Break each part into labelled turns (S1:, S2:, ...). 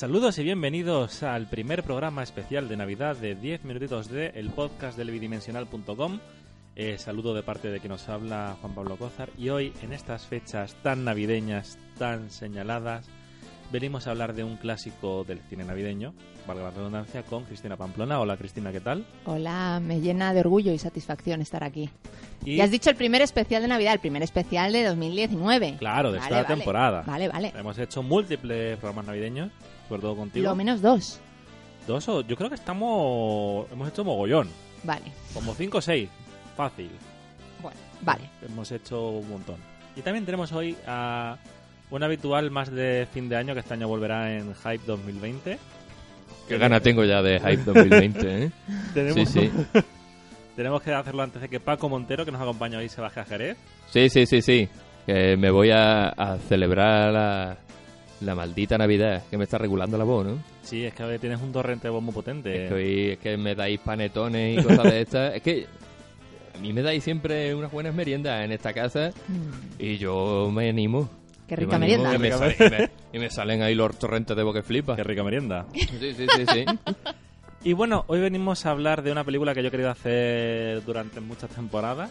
S1: Saludos y bienvenidos al primer programa especial de Navidad de 10 minutitos de el podcast del bidimensional.com. Eh, saludo de parte de quien nos habla Juan Pablo Cózar y hoy en estas fechas tan navideñas, tan señaladas, venimos a hablar de un clásico del cine navideño, valga la redundancia, con Cristina Pamplona. Hola Cristina, ¿qué tal?
S2: Hola, me llena de orgullo y satisfacción estar aquí.
S1: Y,
S2: has dicho el primer especial de Navidad, el primer especial de 2019.
S1: claro, de
S2: Vale,
S1: esta
S2: vale.
S1: temporada.
S2: Vale, vale.
S1: Hemos hecho múltiples programas navideños, sobre todo contigo.
S2: Lo menos dos.
S1: Dos o- yo creo que estamos hemos hecho mogollón,
S2: Vale.
S1: como cinco o seis, fácil.
S2: Bueno, vale.
S1: Hemos hecho un montón. Y también tenemos hoy a un habitual más de fin de año que este año volverá en Hype 2020.
S3: Qué gana tengo ya de Hype 2020, ¿eh?
S1: Tenemos,
S3: Sí, sí.
S1: tenemos que hacerlo antes de que Paco Montero, que nos acompaña hoy, se baje a Jerez.
S3: Sí, sí, sí, sí. Que me voy a, a celebrar la, la maldita Navidad que me está regulando la voz, ¿no?
S1: Sí, es que tienes un torrente de voz muy potente.
S3: Es, que hoy- es que me dais panetones y cosas de estas. Es que a mí me dais siempre unas buenas meriendas en esta casa
S2: Mm,
S3: y yo me animo.
S2: Qué rica
S3: me animo,
S2: merienda.
S3: que me sale- y, me, y me salen ahí los torrentes de boca que flipa.
S1: Qué rica merienda.
S3: Sí, sí, sí, sí.
S1: Y bueno, hoy venimos a hablar de una película que yo he querido hacer durante muchas temporadas.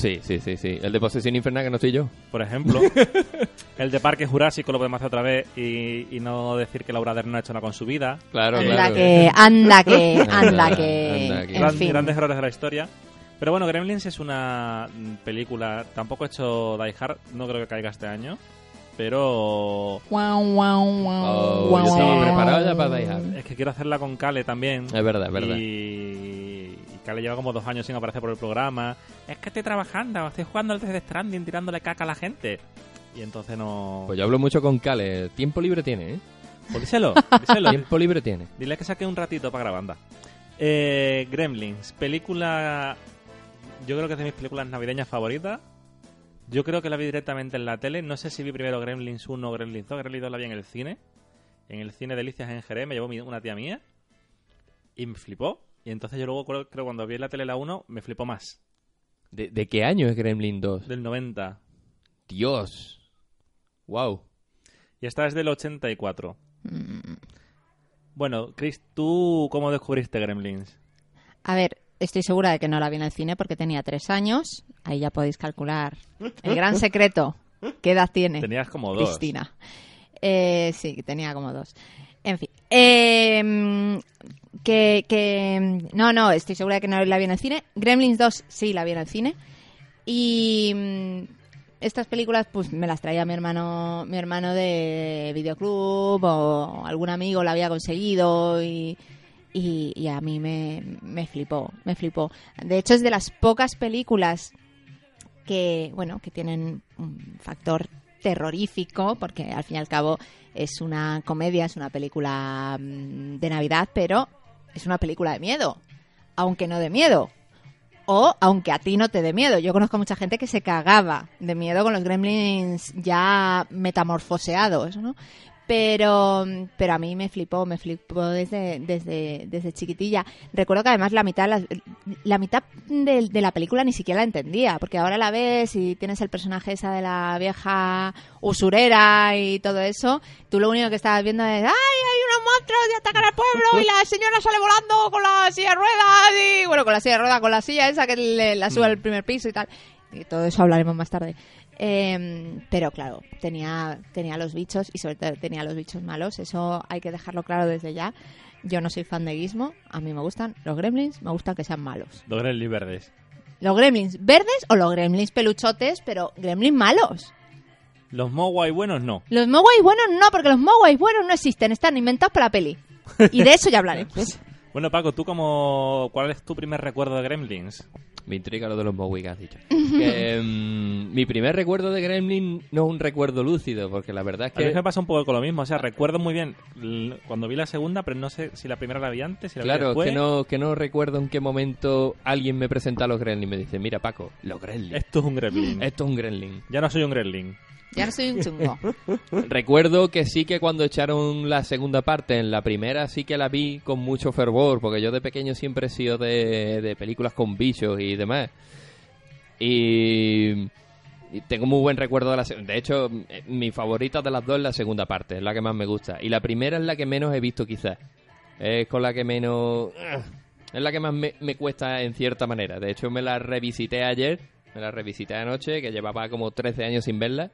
S3: sí, sí, sí, sí. El de Posesión Infernal que no estoy yo.
S1: Por ejemplo, el de Parque Jurásico lo podemos hacer otra vez y, y no decir que Laura Dern no ha hecho nada con su vida.
S3: Claro,
S2: Anda
S3: claro.
S2: que, anda que, anda que.
S3: anda que.
S2: En
S1: Gran-
S2: fin.
S1: Grandes errores de la historia. Pero bueno, Gremlins es una película. Tampoco he hecho Die Hard, no creo que caiga este año. Pero
S2: Guau, guau, guau,
S3: Oh, yo estaba preparado ya para Die Hard.
S1: es que quiero hacerla con Kale también.
S3: Es verdad, es verdad.
S1: Y, Kale lleva como dos años sin aparecer por el programa. Es que estoy trabajando, estoy jugando al Death Stranding, tirándole caca a la gente. Y entonces no.
S3: Pues yo hablo mucho con Cale. Tiempo libre tiene, ¿eh?
S1: Pues díselo, díselo.
S3: Tiempo libre tiene.
S1: Dile que saque un ratito para grabar, anda. Eh, Gremlins, película. Yo creo que es de mis películas navideñas favoritas. Yo creo que la vi directamente en la tele. No sé si vi primero Gremlins 1 o Gremlins 2. Gremlins 2 la vi en el cine. En el cine Delicias en Jerez. Me llevó una tía mía. Y me flipó. Y entonces yo luego creo, creo cuando vi en la tele la 1 me flipó más.
S3: ¿De, de qué año es Gremlin 2?
S1: Del 90.
S3: Dios. Wow.
S1: Y esta es del 84.
S2: Mm.
S1: Bueno, Chris, ¿tú cómo descubriste Gremlins?
S2: A ver, estoy segura de que no la vi en el cine porque tenía tres años. Ahí ya podéis calcular. El gran secreto. ¿Qué edad tiene?
S1: Tenías como dos.
S2: Cristina. Eh, sí, tenía como dos. En fin. Eh, que, que. No, no, estoy segura de que no la vi en el cine. Gremlins 2 sí la vi en el cine. Y. mm, Estas películas, pues me las traía mi hermano, mi hermano de videoclub o algún amigo la había conseguido y, y, y a mí me, me flipó, me flipó. De hecho, es de las pocas películas que, bueno, que tienen un factor terrorífico, porque al fin y al cabo es una comedia, es una película mm, de Navidad, pero es una película de miedo, aunque no de miedo. O aunque a ti no te dé miedo. Yo conozco a mucha gente que se cagaba de miedo con los gremlins ya metamorfoseados, ¿no? Pero, pero a mí me flipó, me flipó desde, desde, desde chiquitilla. Recuerdo que además la mitad, la, la mitad de, de la película ni siquiera la entendía, porque ahora la ves y tienes el personaje esa de la vieja usurera y todo eso. Tú lo único que estabas viendo es, ¡ay, hay unos monstruos y atacan al pueblo! Y la señora sale volando con la silla de ruedas y, bueno, con la silla de ruedas, con la silla esa que le- la sube al primer piso y tal. y todo eso hablaremos más tarde. Eh, pero claro, tenía, tenía los bichos y sobre todo tenía los bichos malos. Eso hay que dejarlo claro desde ya. Yo no soy fan de Gizmo. A mí me gustan los gremlins, me gustan que sean malos.
S1: Los gremlins verdes.
S2: ¿Los gremlins verdes o los gremlins peluchotes, pero gremlins malos?
S1: Los Mogwai buenos no.
S2: Los Mogwai buenos no, porque los Mogwai buenos no existen, están inventados para la peli. Y de eso ya hablaremos.
S1: Bueno, Paco, ¿tú como cuál es tu primer recuerdo de Gremlins?
S3: Me intriga lo de los Mowi que has dicho. Que, mm, mi primer recuerdo de Gremlin no es un recuerdo lúcido, porque la verdad es
S1: A mí
S3: que...
S1: me pasa un poco con lo mismo. O sea, recuerdo muy bien l- cuando vi la segunda, pero no sé si la primera la vi antes, si la vi
S3: Claro,
S1: después.
S3: que no, que no recuerdo en qué momento alguien me presenta a los Gremlin y me dice, mira Paco, los Gremlin.
S1: Esto es un Gremlin.
S3: Esto es un Gremlin.
S1: ya no soy un Gremlin.
S2: Ya no soy un chungo.
S3: Recuerdo que sí que cuando echaron la segunda parte, en la primera sí que la vi con mucho fervor, porque yo de pequeño siempre he sido de, de películas con bichos y demás. Y, y tengo muy buen recuerdo de la segunda. De hecho, eh, mi favorita de las dos es la segunda parte, es la que más me gusta. Y la primera es la que menos he visto quizás. Es con la que menos... Es la que más me, me cuesta en cierta manera. De hecho, me la revisité ayer, me la revisité anoche, que llevaba como 13 años sin verla.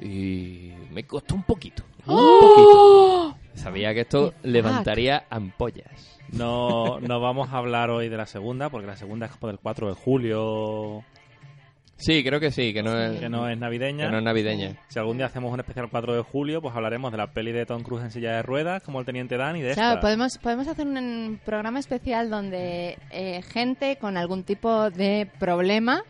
S3: Y me costó un poquito. Un poquito. Sabía que esto levantaría ampollas.
S1: No, no vamos a hablar hoy de la segunda, porque la segunda es como del 4 de julio,
S3: Sí, creo que sí, que no es,
S1: que no es navideña.
S3: que no es navideña.
S1: Si algún día hacemos un especial 4 de julio, pues hablaremos de la peli de Tom Cruise en silla de ruedas, como el Teniente Dan, y de
S2: Claro,
S1: esta.
S2: podemos, podemos hacer un programa especial donde eh, gente con algún tipo de problema,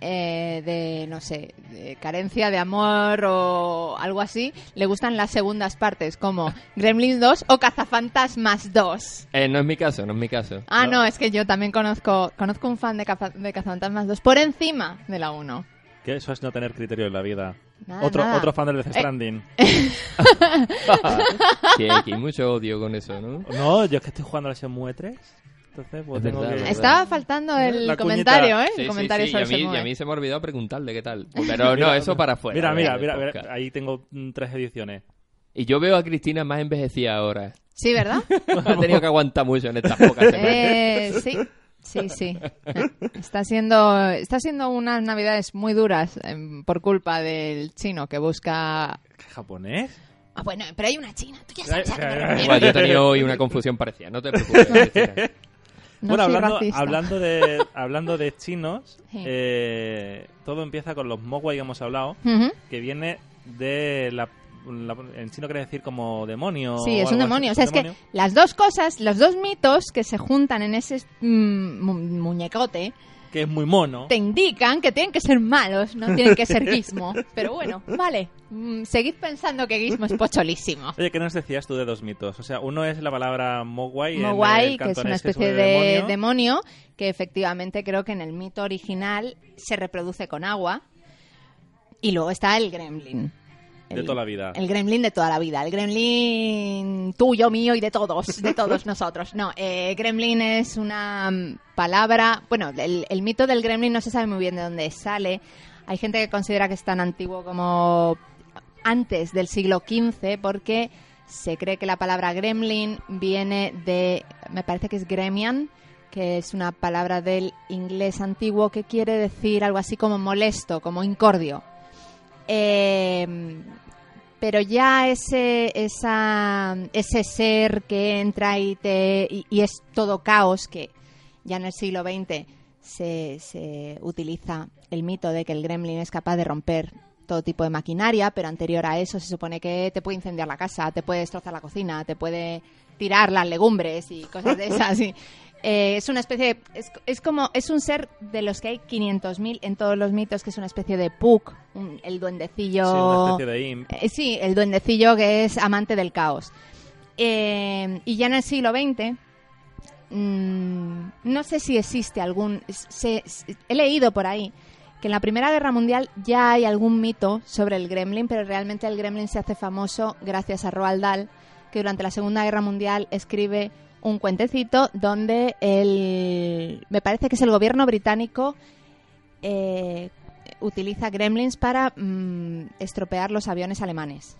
S2: eh, de, no sé, de carencia de amor o algo así, le gustan las segundas partes, como Gremlins 2 o Cazafantasmas 2.
S3: Eh, no es mi caso, no es mi caso.
S2: Ah,
S1: No.
S2: no, es que yo también conozco conozco un fan de, Caza- de Cazafantasmas 2 por encima de la 1.
S1: Que eso es no tener criterio en la vida.
S2: Nada,
S1: otro,
S2: nada.
S1: otro fan del Death
S2: Eh.
S1: Stranding.
S3: Sí, aquí hay mucho odio con eso, ¿no?
S1: No, yo es que estoy jugando al Shenmue 3. Entonces, pues
S3: Es
S1: tengo
S3: verdad,
S1: que...
S2: Estaba faltando el
S1: La cuñita.
S2: comentario, ¿eh?
S3: Sí,
S2: el
S3: sí,
S2: comentario
S3: sí, y
S2: sobre
S3: a, mí, y a mí se me ha olvidado preguntarle qué tal. Pero no, eso para afuera.
S1: Mira, mira,
S3: del
S1: mira, mira, ahí tengo tres ediciones.
S3: Y yo veo a Cristina más envejecida ahora.
S2: Sí, ¿verdad?
S3: ha tenido que aguantar mucho en estas pocas semanas.
S2: Eh, sí, sí, sí. Está siendo, está siendo unas navidades muy duras em, por culpa del chino que busca...
S1: ¿Japonés?
S2: Ah, bueno, pero hay una china. Tú ya sabes a qué me
S1: Eh, eh,
S2: refiero.
S3: Igual, yo he tenido hoy una confusión parecida, no te preocupes.
S2: No
S1: bueno, hablando, hablando, de, hablando de chinos,
S2: Sí.
S1: eh, todo empieza con los mogwai que hemos hablado, que viene de la, la- En chino quiere decir como demonio.
S2: Sí,
S1: o
S2: es un demonio. O sea, es que las dos cosas, los dos mitos que se juntan en ese mm, mu- muñecote,
S1: Que es muy mono.
S2: te indican que tienen que ser malos, no tienen que ser Gizmo. Pero bueno, vale. Mm, seguid pensando que Gizmo es pocholísimo.
S1: Oye, ¿qué nos decías tú de dos mitos? O sea, uno es la palabra mogwai.
S2: Mogwai, que es una especie
S1: es
S2: de
S1: demonio.
S2: demonio. que efectivamente creo que en el mito original se reproduce con agua. Y luego está el gremlin.
S1: De toda la vida.
S2: El gremlin de toda la vida. El gremlin tuyo, mío y de todos, de todos nosotros. No, eh, gremlin es una mm, palabra... Bueno, el, el mito del gremlin no se sabe muy bien de dónde sale. Hay gente que considera que es tan antiguo como antes del siglo XV porque se cree que la palabra gremlin viene de... Me parece que es gremian, que es una palabra del inglés antiguo que quiere decir algo así como molesto, como incordio. Eh, pero ya ese, ese ser que entra y, te, y, y es todo caos, que ya en el siglo XX se, se utiliza el mito de que el gremlin es capaz de romper todo tipo de maquinaria, pero anterior a eso se supone que te puede incendiar la casa, te puede destrozar la cocina, te puede tirar las legumbres y cosas de esas. y, eh, es una especie de, es, es como es un ser de los que hay 500.000 en todos los mitos que es una especie de Puck, un- el duendecillo
S1: Sí, una especie de imp.
S2: eh, sí, el duendecillo que es amante del caos. Eh, y ya en el siglo XX, mm, no sé si existe algún... se- se- he leído por ahí que en la Primera Guerra Mundial ya hay algún mito sobre el gremlin, pero realmente el gremlin se hace famoso gracias a Roald Dahl, que durante la Segunda Guerra Mundial escribe un cuentecito donde el... me parece que es el gobierno británico eh, utiliza gremlins para mm, estropear los aviones alemanes.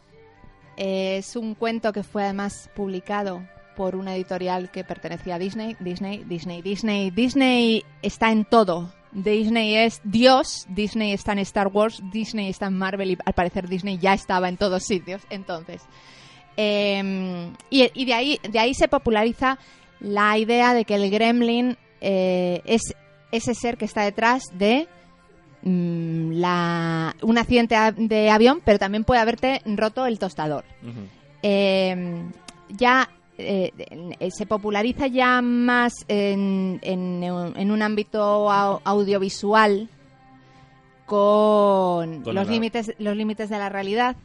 S2: Eh, es un cuento que fue además publicado por una editorial que pertenecía a Disney. Disney, Disney, Disney, Disney está en todo. Disney es Dios, Disney está en Star Wars, Disney está en Marvel y al parecer Disney ya estaba en todos sitios. Entonces, eh, y, y de ahí de ahí se populariza la idea de que el Gremlin eh, es ese ser que está detrás de mm, la, un accidente de avión, pero también puede haberte roto el tostador. Eh, ya eh, se populariza ya más en, en, en un ámbito au- audiovisual con,
S1: Con
S2: los límites los límites de la realidad.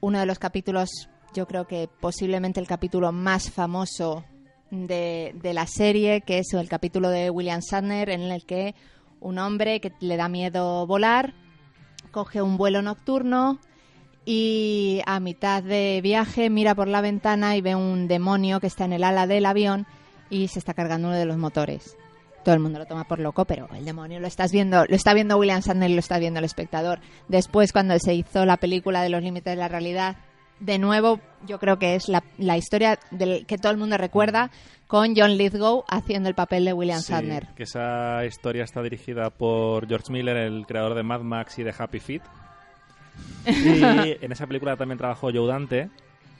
S2: Uno de los capítulos, yo creo que posiblemente el capítulo más famoso de, de la serie, que es el capítulo de William Shatner, en el que un hombre que le da miedo volar coge un vuelo nocturno y a mitad de viaje mira por la ventana y ve un demonio que está en el ala del avión y se está cargando uno de los motores. Todo el mundo lo toma por loco, pero el demonio lo estás viendo, lo está viendo William Shatner y lo está viendo el espectador. Después, cuando se hizo la película de los límites de la realidad, de nuevo, yo creo que es la, la historia del que todo el mundo recuerda con John Lithgow haciendo el papel de William
S1: Sí,
S2: Shatner.
S1: que esa historia está dirigida por George Miller, el creador de Mad Max y de Happy Feet. Y en esa película también trabajó Joe Dante, eh,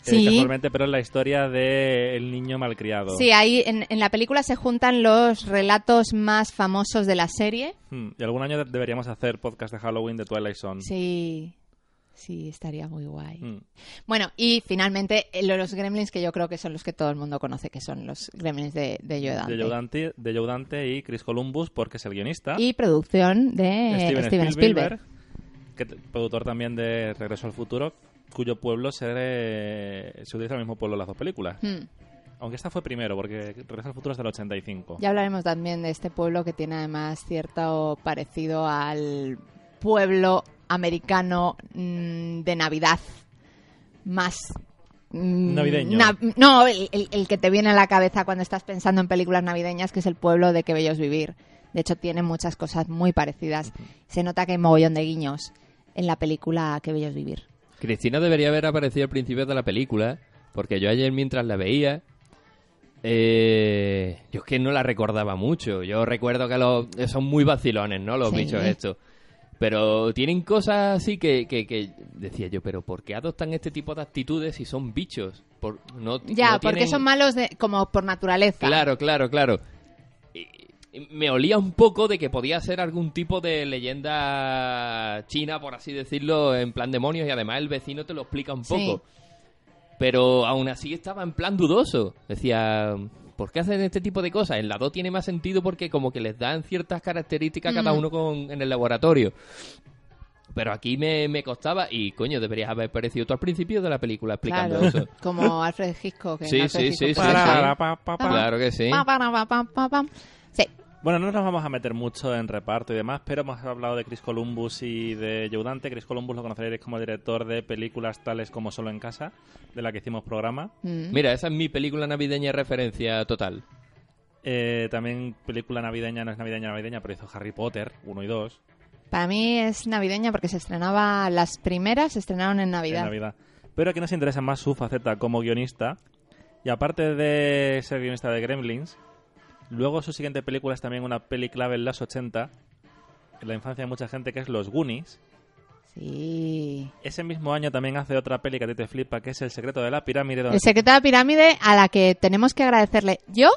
S2: Sí.
S1: casualmente, pero es la historia del niño malcriado.
S2: Sí, ahí en, en la película se juntan los relatos más famosos de la serie.
S1: Hmm, Y algún año de- deberíamos hacer podcast de Halloween de Twilight Zone.
S2: Sí, sí, estaría muy guay.
S1: Hmm.
S2: Bueno, y finalmente eh, lo- los gremlins que yo creo que son los que todo el mundo conoce, que son los gremlins de, de Joe Dante.
S1: De Joe Dante, de Joe Dante y Chris Columbus, porque es el guionista.
S2: Y producción de
S1: Steven,
S2: Steven,
S1: Spielberg,
S2: Spielberg.
S1: que productor también de Regreso al Futuro, cuyo pueblo se, eh, se utiliza el mismo pueblo en las dos películas.
S2: Hmm.
S1: Aunque esta fue primero, porque Regreso al Futuro es del 85.
S2: Ya hablaremos también de este pueblo que tiene además cierto parecido al pueblo americano mm, de Navidad. Más... mm,
S1: Navideño.
S2: na- no, el, el- el que te viene a la cabeza cuando estás pensando en películas navideñas, que es el pueblo de Que Bellos Vivir. De hecho, tiene muchas cosas muy parecidas. Se nota que hay mogollón de guiños en la película Que Bellos Vivir.
S3: Cristina debería haber aparecido al principio de la película, porque yo ayer mientras la veía, eh, yo es que no la recordaba mucho. Yo recuerdo que los, son muy vacilones, ¿no? Los
S2: Sí.
S3: bichos estos. Pero tienen cosas así que, que, que decía yo, pero ¿por qué adoptan este tipo de actitudes si son bichos? Por, no,
S2: Ya,
S3: no
S2: porque
S3: tienen-
S2: son malos de, como por naturaleza.
S3: Claro, claro, claro. Y- y me olía un poco de que podía ser algún tipo de leyenda china, por así decirlo, en plan demonios, y además el vecino te lo explica un
S2: Sí.
S3: poco. Pero aún así estaba en plan dudoso. Decía, ¿por qué hacen este tipo de cosas? En la 2 tiene más sentido porque como que les dan ciertas características a cada
S2: Mm.
S3: uno con, en el laboratorio. Pero aquí me, me costaba, y coño, deberías haber aparecido tú al principio de la película explicando
S2: Claro,
S3: eso.
S2: como Alfred Hitchcock.
S3: Sí,
S2: Alfred
S3: sí,
S2: Hitchcock
S3: sí, sí, sí.
S1: Para, pa, pa, pa.
S3: Claro que sí.
S1: Bueno, no nos vamos a meter mucho en reparto y demás, pero hemos hablado de Chris Columbus y de Joe Dante. Chris Columbus lo conoceréis como director de películas tales como Solo en Casa, de la que hicimos programa.
S2: Mm.
S3: Mira, esa es mi película navideña referencia total.
S1: Eh, también película navideña, no es navideña navideña, pero hizo Harry Potter 1 y 2
S2: Para mí es navideña porque se estrenaba, las primeras se estrenaron en Navidad.
S1: en Navidad. Pero aquí nos interesa más su faceta como guionista. Y aparte de ser guionista de Gremlins, luego su siguiente película es también una peli clave en los 80, en la infancia de mucha gente, que es Los Goonies.
S2: Sí.
S1: Ese mismo año también hace otra peli que a ti te flipa, que es El secreto de la pirámide.
S2: El secreto de la pirámide a la que tenemos que agradecerle yo,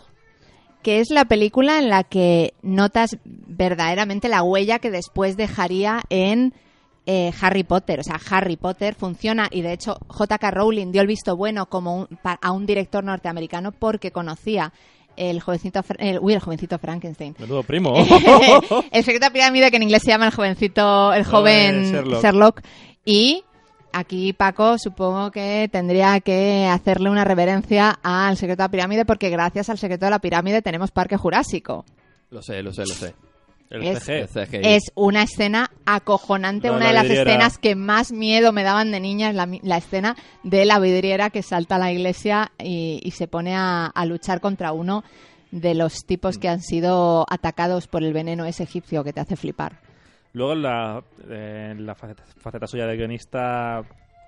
S2: que es la película en la que notas verdaderamente la huella que después dejaría en eh, Harry Potter. O sea, Harry Potter funciona y de hecho J.K. Rowling dio el visto bueno como un- a un director norteamericano porque conocía el jovencito, el, uy, el jovencito Frankenstein.
S1: Menudo primo.
S2: el secreto de pirámide, que en inglés se llama el jovencito, el joven
S1: Sherlock.
S2: Sherlock. Y aquí Paco supongo que tendría que hacerle una reverencia al secreto de la pirámide porque gracias al secreto de la pirámide tenemos Parque Jurásico.
S3: Lo sé, lo sé, lo sé.
S1: El
S2: Es-
S1: CG.
S3: El.
S2: Es una escena acojonante, una
S1: la
S2: de las
S1: vidriera.
S2: escenas que más miedo me daban de niña es la, la escena de la vidriera que salta a la iglesia y, y se pone a, a luchar contra uno de los tipos que han sido atacados por el veneno ese egipcio que te hace flipar.
S1: Luego en la, eh, la faceta, faceta suya de guionista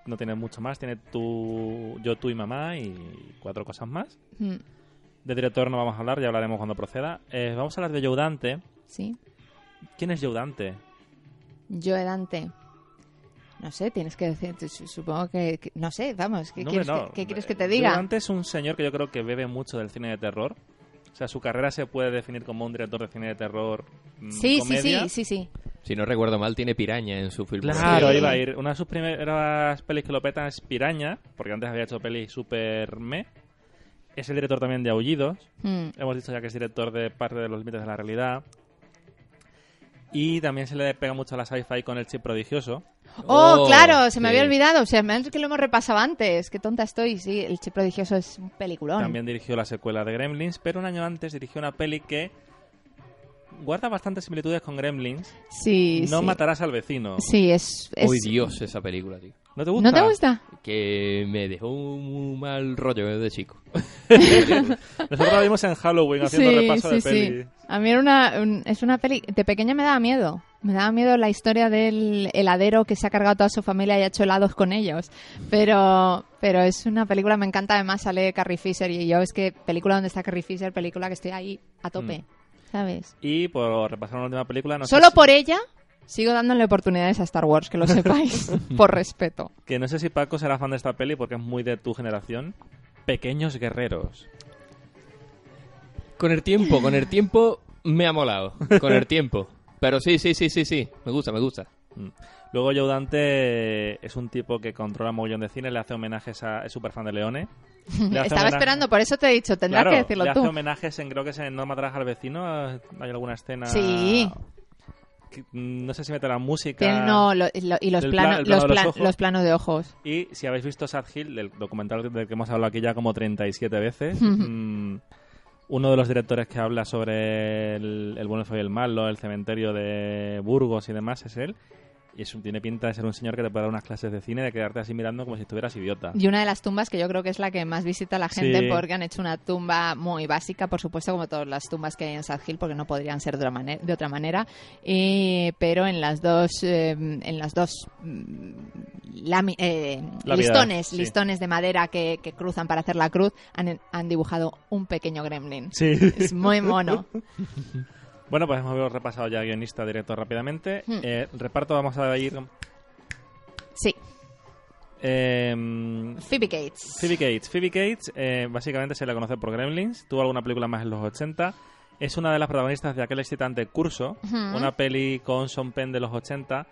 S1: no tiene mucho más. Tiene tú, yo, tú y mamá y cuatro cosas más.
S2: Mm,
S1: De director no vamos a hablar, ya hablaremos cuando proceda. Eh, vamos a hablar de Joe Dante.
S2: Sí.
S1: ¿Quién es Joe Dante?
S2: Joe Dante. No sé, tienes que decir, supongo que, que- no sé, vamos, ¿qué,
S1: No,
S2: quieres,
S1: no.
S2: que, qué quieres que
S1: Eh,
S2: te
S1: Joe
S2: diga?
S1: Dante es un señor que yo creo que bebe mucho del cine de terror. O sea, su carrera se puede definir como un director de cine de terror. mm,
S2: Sí, sí, sí, sí, sí.
S3: Si no recuerdo mal, tiene piraña en su film.
S1: Claro,
S2: Sí.
S1: iba a ir. Una de sus primeras pelis que lo petan es Piraña, porque antes había hecho pelis super me. Es el director también de Aullidos.
S2: Mm.
S1: Hemos dicho ya que es director de Parte de los Límites de la Realidad. Y también se le pega mucho a la sci-fi con el chip prodigioso.
S2: Oh,
S3: Oh,
S2: claro, se me
S3: sí.
S2: había olvidado. O sea, me que lo hemos repasado antes. Qué tonta estoy. Sí, El Che Prodigioso es un peliculón.
S1: También dirigió la secuela de Gremlins, pero un año antes dirigió una peli que guarda bastantes similitudes con Gremlins.
S2: Sí,
S1: no
S2: sí.
S1: matarás al vecino.
S2: Sí, es... es-
S3: Uy, Dios, esa película, tío.
S1: ¿No te gusta?
S2: ¿No te gusta?
S3: Que me dejó un mal rollo de chico.
S1: Nosotros la vimos en Halloween haciendo
S2: sí,
S1: repaso
S2: sí,
S1: de
S2: sí.
S1: peli.
S2: A mí era una, un- es una peli... De pequeña me daba miedo. Me daba miedo la historia del heladero que se ha cargado a toda su familia y ha hecho helados con ellos. Pero, pero es una película, me encanta. Además sale Carrie Fisher y yo es que película donde está Carrie Fisher, película que estoy ahí a tope.
S1: Mm.
S2: ¿Sabes?
S1: Y por repasar una última película, no sé
S2: Solo
S1: si-
S2: por ella sigo dándole oportunidades a Star Wars, que lo sepáis. por respeto.
S1: que no sé si Paco será fan de esta peli porque es muy de tu generación. Pequeños guerreros.
S3: Con el tiempo, con el tiempo me ha molado. Con el tiempo. Pero sí, sí, sí, sí, sí. Me gusta, me gusta.
S1: Luego Joe Dante es un tipo que controla un mogollón de cine, le hace homenajes a... es súper fan de Leone. Le hace
S2: Estaba
S1: homenaje-
S2: esperando, por eso te he dicho, tendrás
S1: Claro,
S2: que decirlo
S1: le
S2: tú.
S1: hace homenajes en, creo que es en No matarás al vecino, hay alguna escena...
S2: Sí.
S1: que, no sé si mete la música...
S2: Tiene- no, lo- lo- y los, plano-
S1: plano
S2: los,
S1: de los
S2: plan-
S1: ojos.
S2: los planos de ojos.
S1: Y si habéis visto Sad Hill, el documental del que hemos hablado aquí ya como 37 veces, mm, uno de los directores que habla sobre el, el bueno, el feo y el malo, el cementerio de Burgos y demás es él. Tiene pinta de ser un señor que te puede dar unas clases de cine, de quedarte así mirando como si estuvieras idiota.
S2: Y una de las tumbas que yo creo que es la que más visita la gente
S1: Sí.
S2: porque han hecho una tumba muy básica, por supuesto, como todas las tumbas que hay en Sad Hill, porque no podrían ser de otra, de otra manera. Y- pero en las dos, eh, en las dos mm, lami- eh, listones,
S1: sí.
S2: listones de madera que, que cruzan para hacer la cruz, han, han dibujado un pequeño gremlin.
S1: Sí.
S2: Es muy mono.
S1: Bueno, pues hemos repasado ya guionista, director rápidamente.
S2: Hmm.
S1: Eh, reparto vamos a ir...
S2: Sí,
S1: Eh,
S2: Phoebe Gates.
S1: Phoebe Cates. Phoebe Cates, eh, básicamente se la conoce por Gremlins. Tuvo alguna película más en los 80. Es una de las protagonistas de aquel excitante Curso, una peli con Sean Penn de los 80.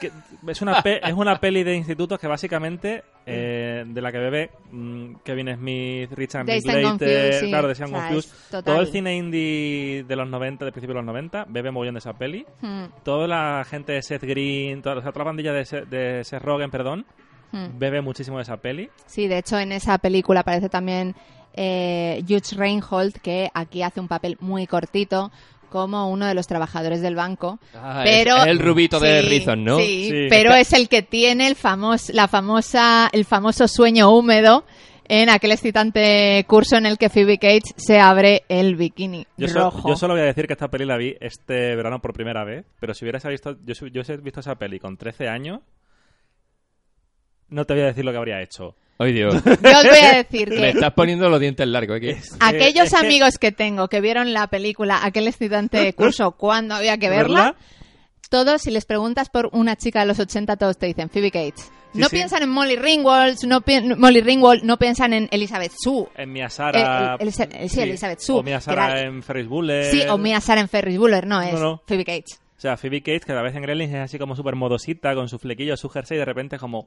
S1: Que es, una pe- es una peli de institutos que básicamente eh, de la que bebe mm, Kevin Smith, Richard Linklater,
S2: sí.
S1: claro, de Sean
S2: O sea,
S1: Confused. Todo el cine indie de los 90, de principios de los 90, bebe mogollón de esa peli.
S2: Hmm,
S1: Toda la gente de Seth Green, toda, o sea, toda la bandilla de, Seth- de Seth Rogen, perdón,
S2: hmm.
S1: bebe muchísimo de esa peli.
S2: Sí, de hecho en esa película aparece también eh, Hugh Reinhold, que aquí hace un papel muy cortito como uno de los trabajadores del banco.
S3: Ah,
S2: pero
S3: es el rubito de
S2: Sí,
S3: Rizon, ¿no?
S2: Sí,
S1: Sí.
S2: pero es el que tiene el famos, la famosa, el famoso sueño húmedo en aquel excitante curso en el que Phoebe Cates se abre el bikini
S1: Yo, so-
S2: rojo.
S1: yo solo voy a decir que esta peli la vi este verano por primera vez, pero si hubieras visto, yo, yo he visto esa peli con 13 años, no te voy a decir lo que habría hecho.
S3: Ay, Dios.
S2: Yo os voy a decir
S3: Me
S2: que
S3: estás poniendo los dientes largos aquí.
S2: aquellos
S1: es que-
S2: amigos que tengo que vieron la película, aquel excitante curso, cuando había que verla,
S1: ¿Verla?
S2: todos, si les preguntas por una chica de los 80, todos te dicen Phoebe Cates.
S1: Sí,
S2: no
S1: sí.
S2: piensan en Molly Ringwald, no, pi- Molly Ringwald, no piensan en Elizabeth Sue.
S1: En Mia Sara...
S2: Eh, eh, eh, sí, Elizabeth Sue,
S1: O Mia Sara
S2: era-
S1: en Ferris Bueller.
S2: Sí, o Mia Sara en Ferris Bueller, no, es
S1: No, no.
S2: Phoebe Cates.
S1: O sea, Phoebe Cates, que a la vez en Gremlins es así como súper modosita, con su flequillo, su jersey, y de repente como...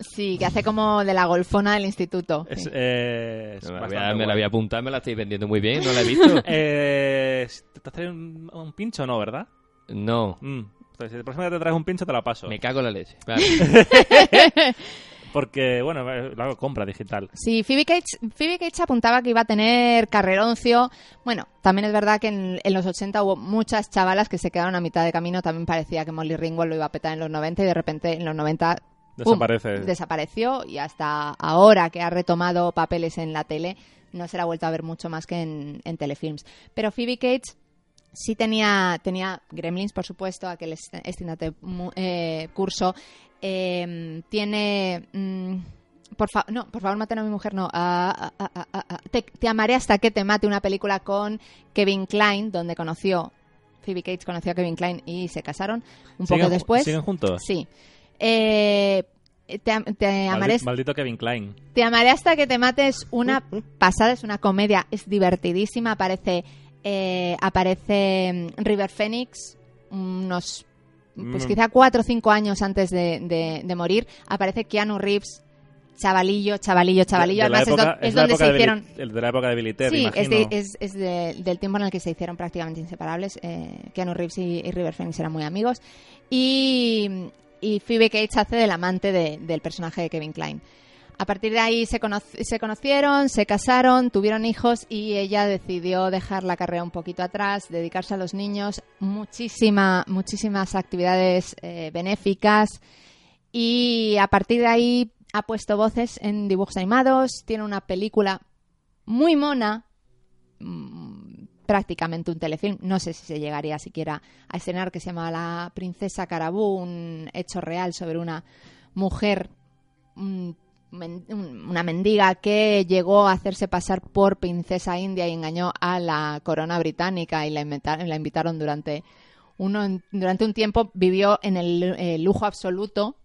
S2: Sí, que hace como de la golfona del instituto.
S1: Es,
S2: sí.
S1: eh, es
S3: Me la, voy
S1: bastante
S3: a, me la
S1: guay.
S3: voy a apuntar, me la estáis vendiendo muy bien, no la he visto.
S1: Eh, ¿Te has traído un, un pincho o no, verdad?
S3: No,
S1: Mm. Entonces, si la próxima vez te traes un pincho, te la paso.
S3: me cago en la leche. Claro.
S1: Porque, bueno, eh, la hago compra digital.
S2: Sí, Phoebe Cates, Phoebe Cates apuntaba que iba a tener carreroncio. Bueno, también es verdad que en, en los 80 hubo muchas chavalas que se quedaron a mitad de camino. También parecía que Molly Ringwald lo iba a petar en los 90 y de repente en los 90 ¡pum!
S1: Desaparece.
S2: desapareció y hasta ahora que ha retomado papeles en la tele no se la ha vuelto a ver mucho más que en, en telefilms. Pero Phoebe Cates sí tenía, tenía Gremlins, por supuesto, aquel est- excitante mu- eh, curso. Eh, tiene... mm, por fa- no, por favor, maten a mi mujer, no. Ah, ah, ah. Te, te amaré hasta que te mate, una película con Kevin Klein, donde conoció Phoebe Cates conoció a Kevin Klein y se casaron un
S1: ¿Siguen
S2: poco después.
S1: ¿Siguen juntos?
S2: Sí. Eh, te, am- te amaré,
S1: Maldi- Maldito Kevin Klein.
S2: te amaré hasta que te mates una pasada, es una comedia, es divertidísima, aparece eh, aparece mm, River Phoenix unos pues
S1: Mm.
S2: quizá cuatro o cinco años antes de, de- de morir, aparece Keanu Reeves, chavalillo, chavalillo, chavalillo, además es do- donde se
S1: de
S2: hicieron...
S1: El de la época de Billy Ted,
S2: Sí, es,
S1: imagino.
S2: de- es- es de- del tiempo en el que se hicieron prácticamente inseparables. Eh, Keanu Reeves y, y River Phoenix eran muy amigos. Y, y Phoebe Cates hace del amante de- del personaje de Kevin Klein. A partir de ahí se, se conocieron, se casaron, tuvieron hijos y ella decidió dejar la carrera un poquito atrás, dedicarse a los niños, muchísima, muchísimas actividades eh, benéficas y a partir de ahí ha puesto voces en dibujos animados, tiene una película muy mona, prácticamente un telefilm, no sé si se llegaría siquiera a estrenar, que se llama La princesa Carabú, un hecho real sobre una mujer, una mendiga que llegó a hacerse pasar por princesa india y engañó a la corona británica y la, inventa- la invitaron durante, durante un tiempo, vivió en el eh, lujo absoluto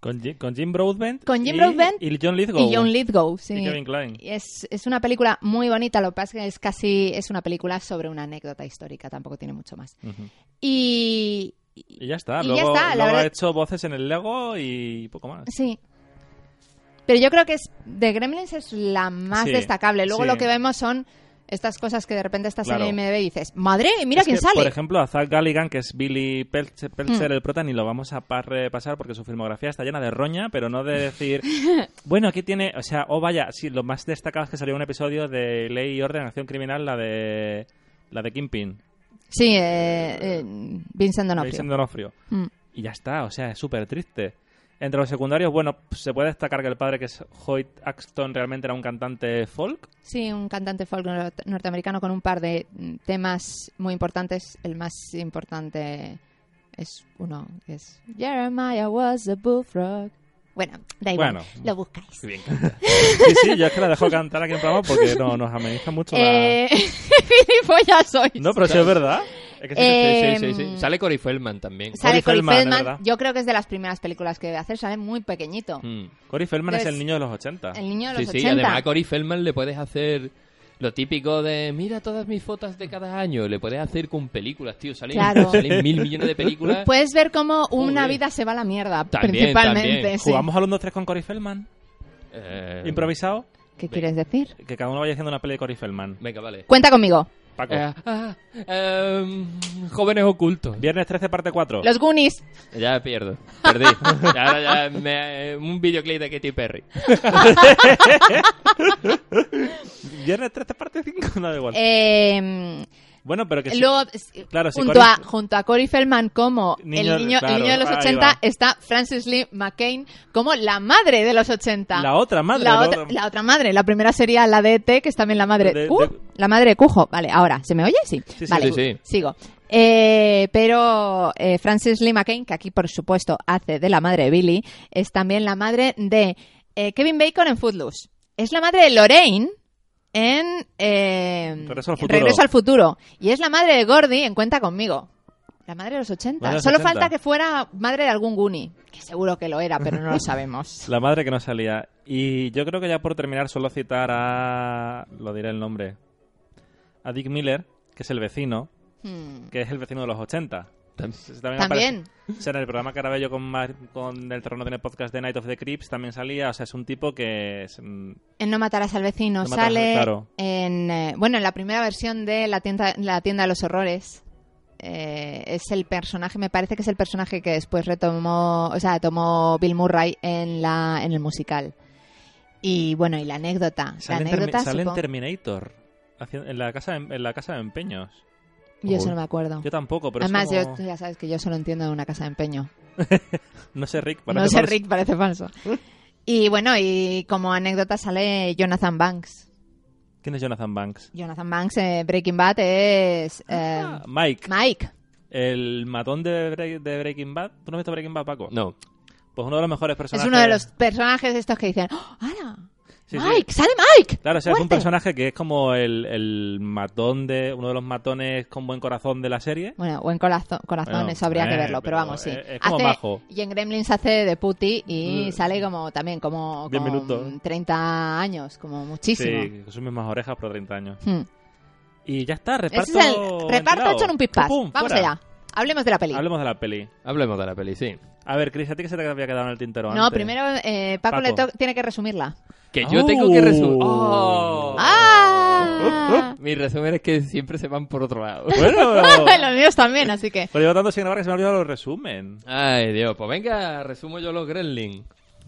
S1: Con, Jim- con Jim Broadbent.
S2: Con Jim
S1: y,
S2: Broadbent
S1: Y John Lithgow.
S2: y John Lithgow. Sí.
S1: Y Kevin Klein.
S2: Es, es una película muy bonita, lo que pasa es que es casi es una película sobre una anécdota histórica, tampoco tiene mucho más. Y,
S1: Y ya está.
S2: Y ya
S1: luego
S2: está,
S1: luego ha hecho voces en el Lego y poco más.
S2: sí. Pero yo creo que es de Gremlins es la más
S1: Sí,
S2: destacable. Luego
S1: sí.
S2: lo que vemos son estas cosas que de repente estás
S1: Claro.
S2: en IMDb y dices, madre, mira
S1: Es
S2: quién
S1: que,
S2: sale.
S1: Por ejemplo, a Zach Galligan, que es Billy Pelcher, Pelcher,
S2: Hmm.
S1: el prota, ni lo vamos a repasar porque su filmografía está llena de roña, pero no de decir, bueno, aquí tiene, o sea, oh vaya, sí, lo más destacado es que salió un episodio de Ley y Orden, Acción Criminal, la de la de Kingpin,
S2: Sí, eh, eh, Vincent D'Onofrio.
S1: Vincent D'Onofrio.
S2: Mm.
S1: Y ya está, o sea, es súper triste. Entre los secundarios, bueno, se puede destacar que el padre, que es Hoyt Axton, realmente era un cantante folk.
S2: Sí, un cantante folk nor- norteamericano con un par de mm, temas muy importantes. El más importante es uno, que es Jeremiah was a bullfrog. Bueno, da igual,
S1: Bueno.
S2: lo buscáis.
S1: Bien. Sí, sí, yo es que la dejo cantar aquí en programa porque no, nos ameniza mucho la...
S2: Eh, sois.
S1: No, pero sí es verdad. Es que sí,
S2: Eh,
S3: Sí, sí, sí.
S2: Em,
S3: Sale Cory Feldman también.
S2: Sale
S1: Corey
S2: Corey
S1: Feldman,
S2: Feldman,
S1: es verdad.
S2: yo creo que es de las primeras películas que debe hacer, sale muy pequeñito.
S3: Mm.
S1: Corey Feldman es
S2: Entonces,
S1: el niño de los 80.
S2: El niño de
S3: Sí,
S2: los
S3: sí,
S2: 80.
S3: además a Cory Feldman le puedes hacer lo típico de mira todas mis fotos de cada año, le puedes hacer con películas, tío, salen,
S2: Claro.
S3: salen mil millones de películas.
S2: Puedes ver cómo una
S3: Joder.
S2: vida se va a la mierda,
S3: También,
S2: principalmente.
S3: también.
S2: sí.
S1: ¿Jugamos al 1 2 3 con Corey Feldman?
S3: Eh,
S1: ¿Improvisado?
S2: ¿Qué quieres decir?
S1: Que cada uno vaya haciendo una peli de Corey Feldman.
S3: Venga, vale.
S2: Cuenta conmigo.
S1: Paco.
S3: Eh, ah, em, jóvenes ocultos.
S1: Viernes 13, parte 4.
S2: Los Goonies.
S3: Ya pierdo. Perdí. Y ahora ya me- un videoclip de Katy Perry.
S1: Viernes 13, parte 5. No da igual.
S2: Eh,
S1: bueno, pero que sí.
S2: luego, s-
S1: Claro,
S2: junto, a, junto a Cory Feldman como
S1: Niño-
S2: el, niño, el niño de los
S1: ahí
S2: 80
S1: va.
S2: está Frances Lee McCain como la madre de los 80.
S1: La otra madre.
S2: La otra,
S1: otra-
S2: la otra madre. La primera sería la de ET, que es también la madre.
S1: De-
S2: Uh,
S1: de-
S2: La madre de Cujo. Vale, ahora, ¿se me oye? Sí.
S1: Sí, sí,
S2: vale,
S3: sí, sí.
S2: sigo. Eh, pero eh, Frances Lee McCain, que aquí por supuesto hace de la madre de Billy, es también la madre de eh, Kevin Bacon en Footloose. Es la madre de Lorraine en eh,
S1: Regreso al futuro.
S2: Regreso al futuro. Y es la madre de Gordy en Cuenta conmigo. La madre de los 80.
S1: Madre de los
S2: Solo
S1: 80.
S2: falta que fuera madre de algún Goonie. Que seguro que lo era, pero no lo sabemos.
S1: La madre que no salía. Y yo creo que ya por terminar solo citar a... Lo diré el nombre. A Dick Miller, que es el vecino,
S2: Hmm.
S1: que es el vecino de los 80.
S3: Tam-
S1: También,
S2: También.
S1: aparece- o sea, en el programa yo con, Mar- con el terreno tiene podcast de Night of the Creeps también salía. O sea, es un tipo que... Es, mm,
S2: En No matarás al vecino
S1: No al-
S2: sale
S1: claro.
S2: en eh, bueno en la primera versión de la tienda la tienda de los horrores eh, es el personaje me parece que es el personaje que después retomó o sea tomó Bill Murray en la en el musical y bueno y la anécdota la
S1: sale en, Termi- sale en Terminator. En la, casa de, en la casa de empeños.
S2: Yo eso no me acuerdo
S1: Yo tampoco, pero es
S2: además
S1: como-
S2: yo ya sabes que yo solo entiendo de una casa de empeño
S1: No sé, Rick.
S2: no
S1: parece
S2: sé
S1: falso.
S2: Rick parece falso y bueno y como anécdota sale Jonathan Banks
S1: ¿Quién es Jonathan Banks?
S2: Jonathan Banks eh, Breaking Bad es eh,
S1: Ah, Mike,
S2: Mike
S1: el matón de, Bre- de Breaking Bad. ¿Tú no has visto Breaking Bad, Paco?
S3: No.
S1: Pues uno de los mejores
S2: Es
S1: personajes.
S2: uno de los personajes estos que dicen, ¡Oh, ¡Hala!
S1: Sí, sí.
S2: Mike, sale Mike.
S1: Claro, o sea, es un personaje que es como el, el matón de. Uno de los matones con buen corazón de la serie.
S2: Bueno, buen corazón, corazón
S1: Bueno,
S2: eso habría que
S1: eh,
S2: verlo, pero
S1: pero
S2: vamos, sí.
S1: es- es como
S2: Hace-
S1: majo.
S2: Y en Gremlins hace de puti y
S1: Mm.
S2: sale como también como con
S1: minutos.
S2: 30 años, como muchísimo.
S1: Sí, con sus mismas orejas, pero 30 años.
S2: Hmm.
S1: Y ya está, reparto.
S2: Ese es el reparto hecho en un pispás. Vamos
S1: fuera.
S2: allá. Hablemos de la peli.
S1: Hablemos de la peli.
S3: Hablemos de la peli, sí.
S1: A ver, Chris, ¿a ti qué se te había quedado en el tintero
S2: no,
S1: antes?
S2: primero eh, Paco,
S1: Paco.
S2: le tiene que resumirla.
S3: Que yo
S1: Oh.
S3: tengo que resumir. ¡Oh!
S2: ¡Ah!
S3: Mis resúmenes que siempre se van por otro lado.
S1: Bueno,
S2: Los míos también, así que...
S1: pero llevo tanto sin grabar que se me ha olvidado los resumen.
S3: Ay, Dios. Pues venga, resumo yo los Gremlins.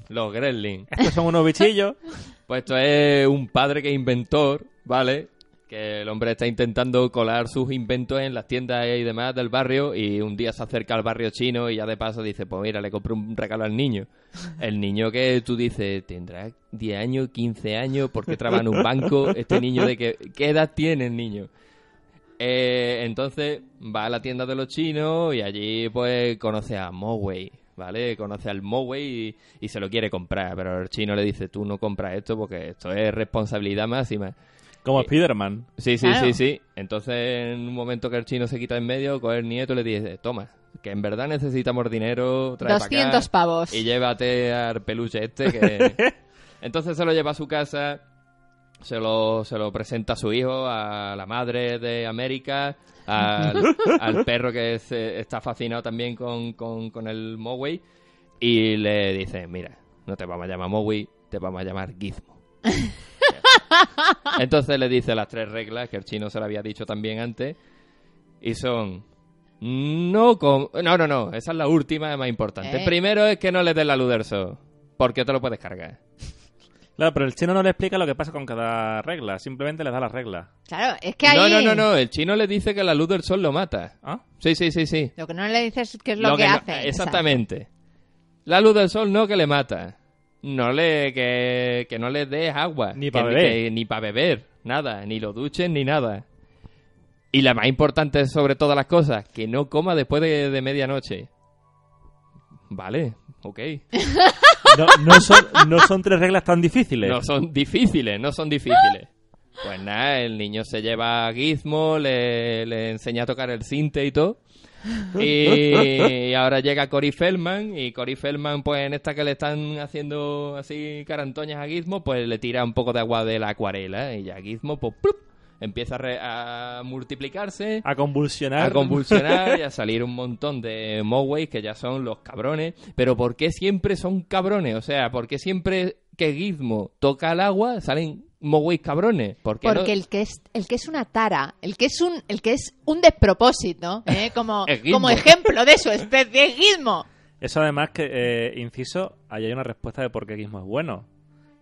S3: Los Gremlins.
S1: Estos son unos bichillos.
S3: Pues esto es un padre que es inventor, ¿vale? Que el hombre está intentando colar sus inventos en las tiendas y demás del barrio y un día se acerca al barrio chino y ya de paso dice, pues mira, le compro un regalo al niño. El niño que tú dices, tendrá 10 años, 15 años, ¿por qué trabaja en un banco? Este niño de qué, ¿qué edad tiene el niño? Eh, entonces va a la tienda de los chinos y allí pues conoce a Moway, ¿vale? Conoce al Moway y, y se lo quiere comprar, pero el chino le dice, tú no compras esto porque esto es responsabilidad máxima.
S1: Como
S3: Eh,
S1: Spiderman.
S3: Sí, sí,
S2: Claro.
S3: sí, sí. Entonces en un momento que el chino se quita en medio, coge el nieto y le dice, toma, que en verdad necesitamos dinero, trae pa' acá
S2: 200 pavos.
S3: y llévate al peluche este que... Entonces se lo lleva a su casa, se lo, se lo presenta a su hijo, a la madre de América, al, al perro que es, eh, está fascinado también con, con, con el Moway, y le dice, mira, no te vamos a llamar Moway, te vamos a llamar Gizmo. Entonces le dice las tres reglas que el chino se lo había dicho también antes, y son... No, com- no, no, no, esa es la última, es más importante.
S2: Eh.
S3: Primero es que no le des la luz del sol, porque te lo puedes cargar.
S1: Claro, pero el chino no le explica lo que pasa con cada regla. Simplemente le da las reglas.
S2: Claro, es que ahí...
S3: No, no, no, no, el chino le dice que la luz del sol lo mata.
S1: ¿Ah?
S3: Sí, sí, sí, sí.
S2: Lo que no le dices es qué es lo, que,
S3: no-
S2: hace.
S3: exactamente. La luz del sol no que le mata. No le que, que no le des agua,
S1: Ni
S3: Que-
S1: pa' beber.
S3: ni para beber, nada, ni lo duchen ni nada. Y la más importante sobre todas las cosas, que no coma después de, de medianoche. Vale, ok.
S1: No, no son, no son tres reglas tan difíciles.
S3: No son difíciles, no son difíciles. Pues nada, el niño se lleva a Gizmo, le, le enseña a tocar el cinte y todo. Y ahora llega Cory Feldman y Cory Feldman, pues en esta que le están haciendo así carantoñas a Gizmo, pues le tira un poco de agua de la acuarela y ya Gizmo, pues ¡plup! empieza a, re- a multiplicarse
S1: A convulsionar.
S3: a convulsionar y a salir un montón de Moways que ya son los cabrones. Pero ¿por qué siempre son cabrones? O sea, ¿por qué siempre que Gizmo toca el agua salen Moways cabrones? ¿Por qué no-
S2: Porque el que es el que es una tara, el que es un el que es un despropósito, ¿eh? como, ejemplo de su especie es Gizmo.
S1: Eso además que, eh, inciso, ahí hay una respuesta de por qué Gizmo es bueno.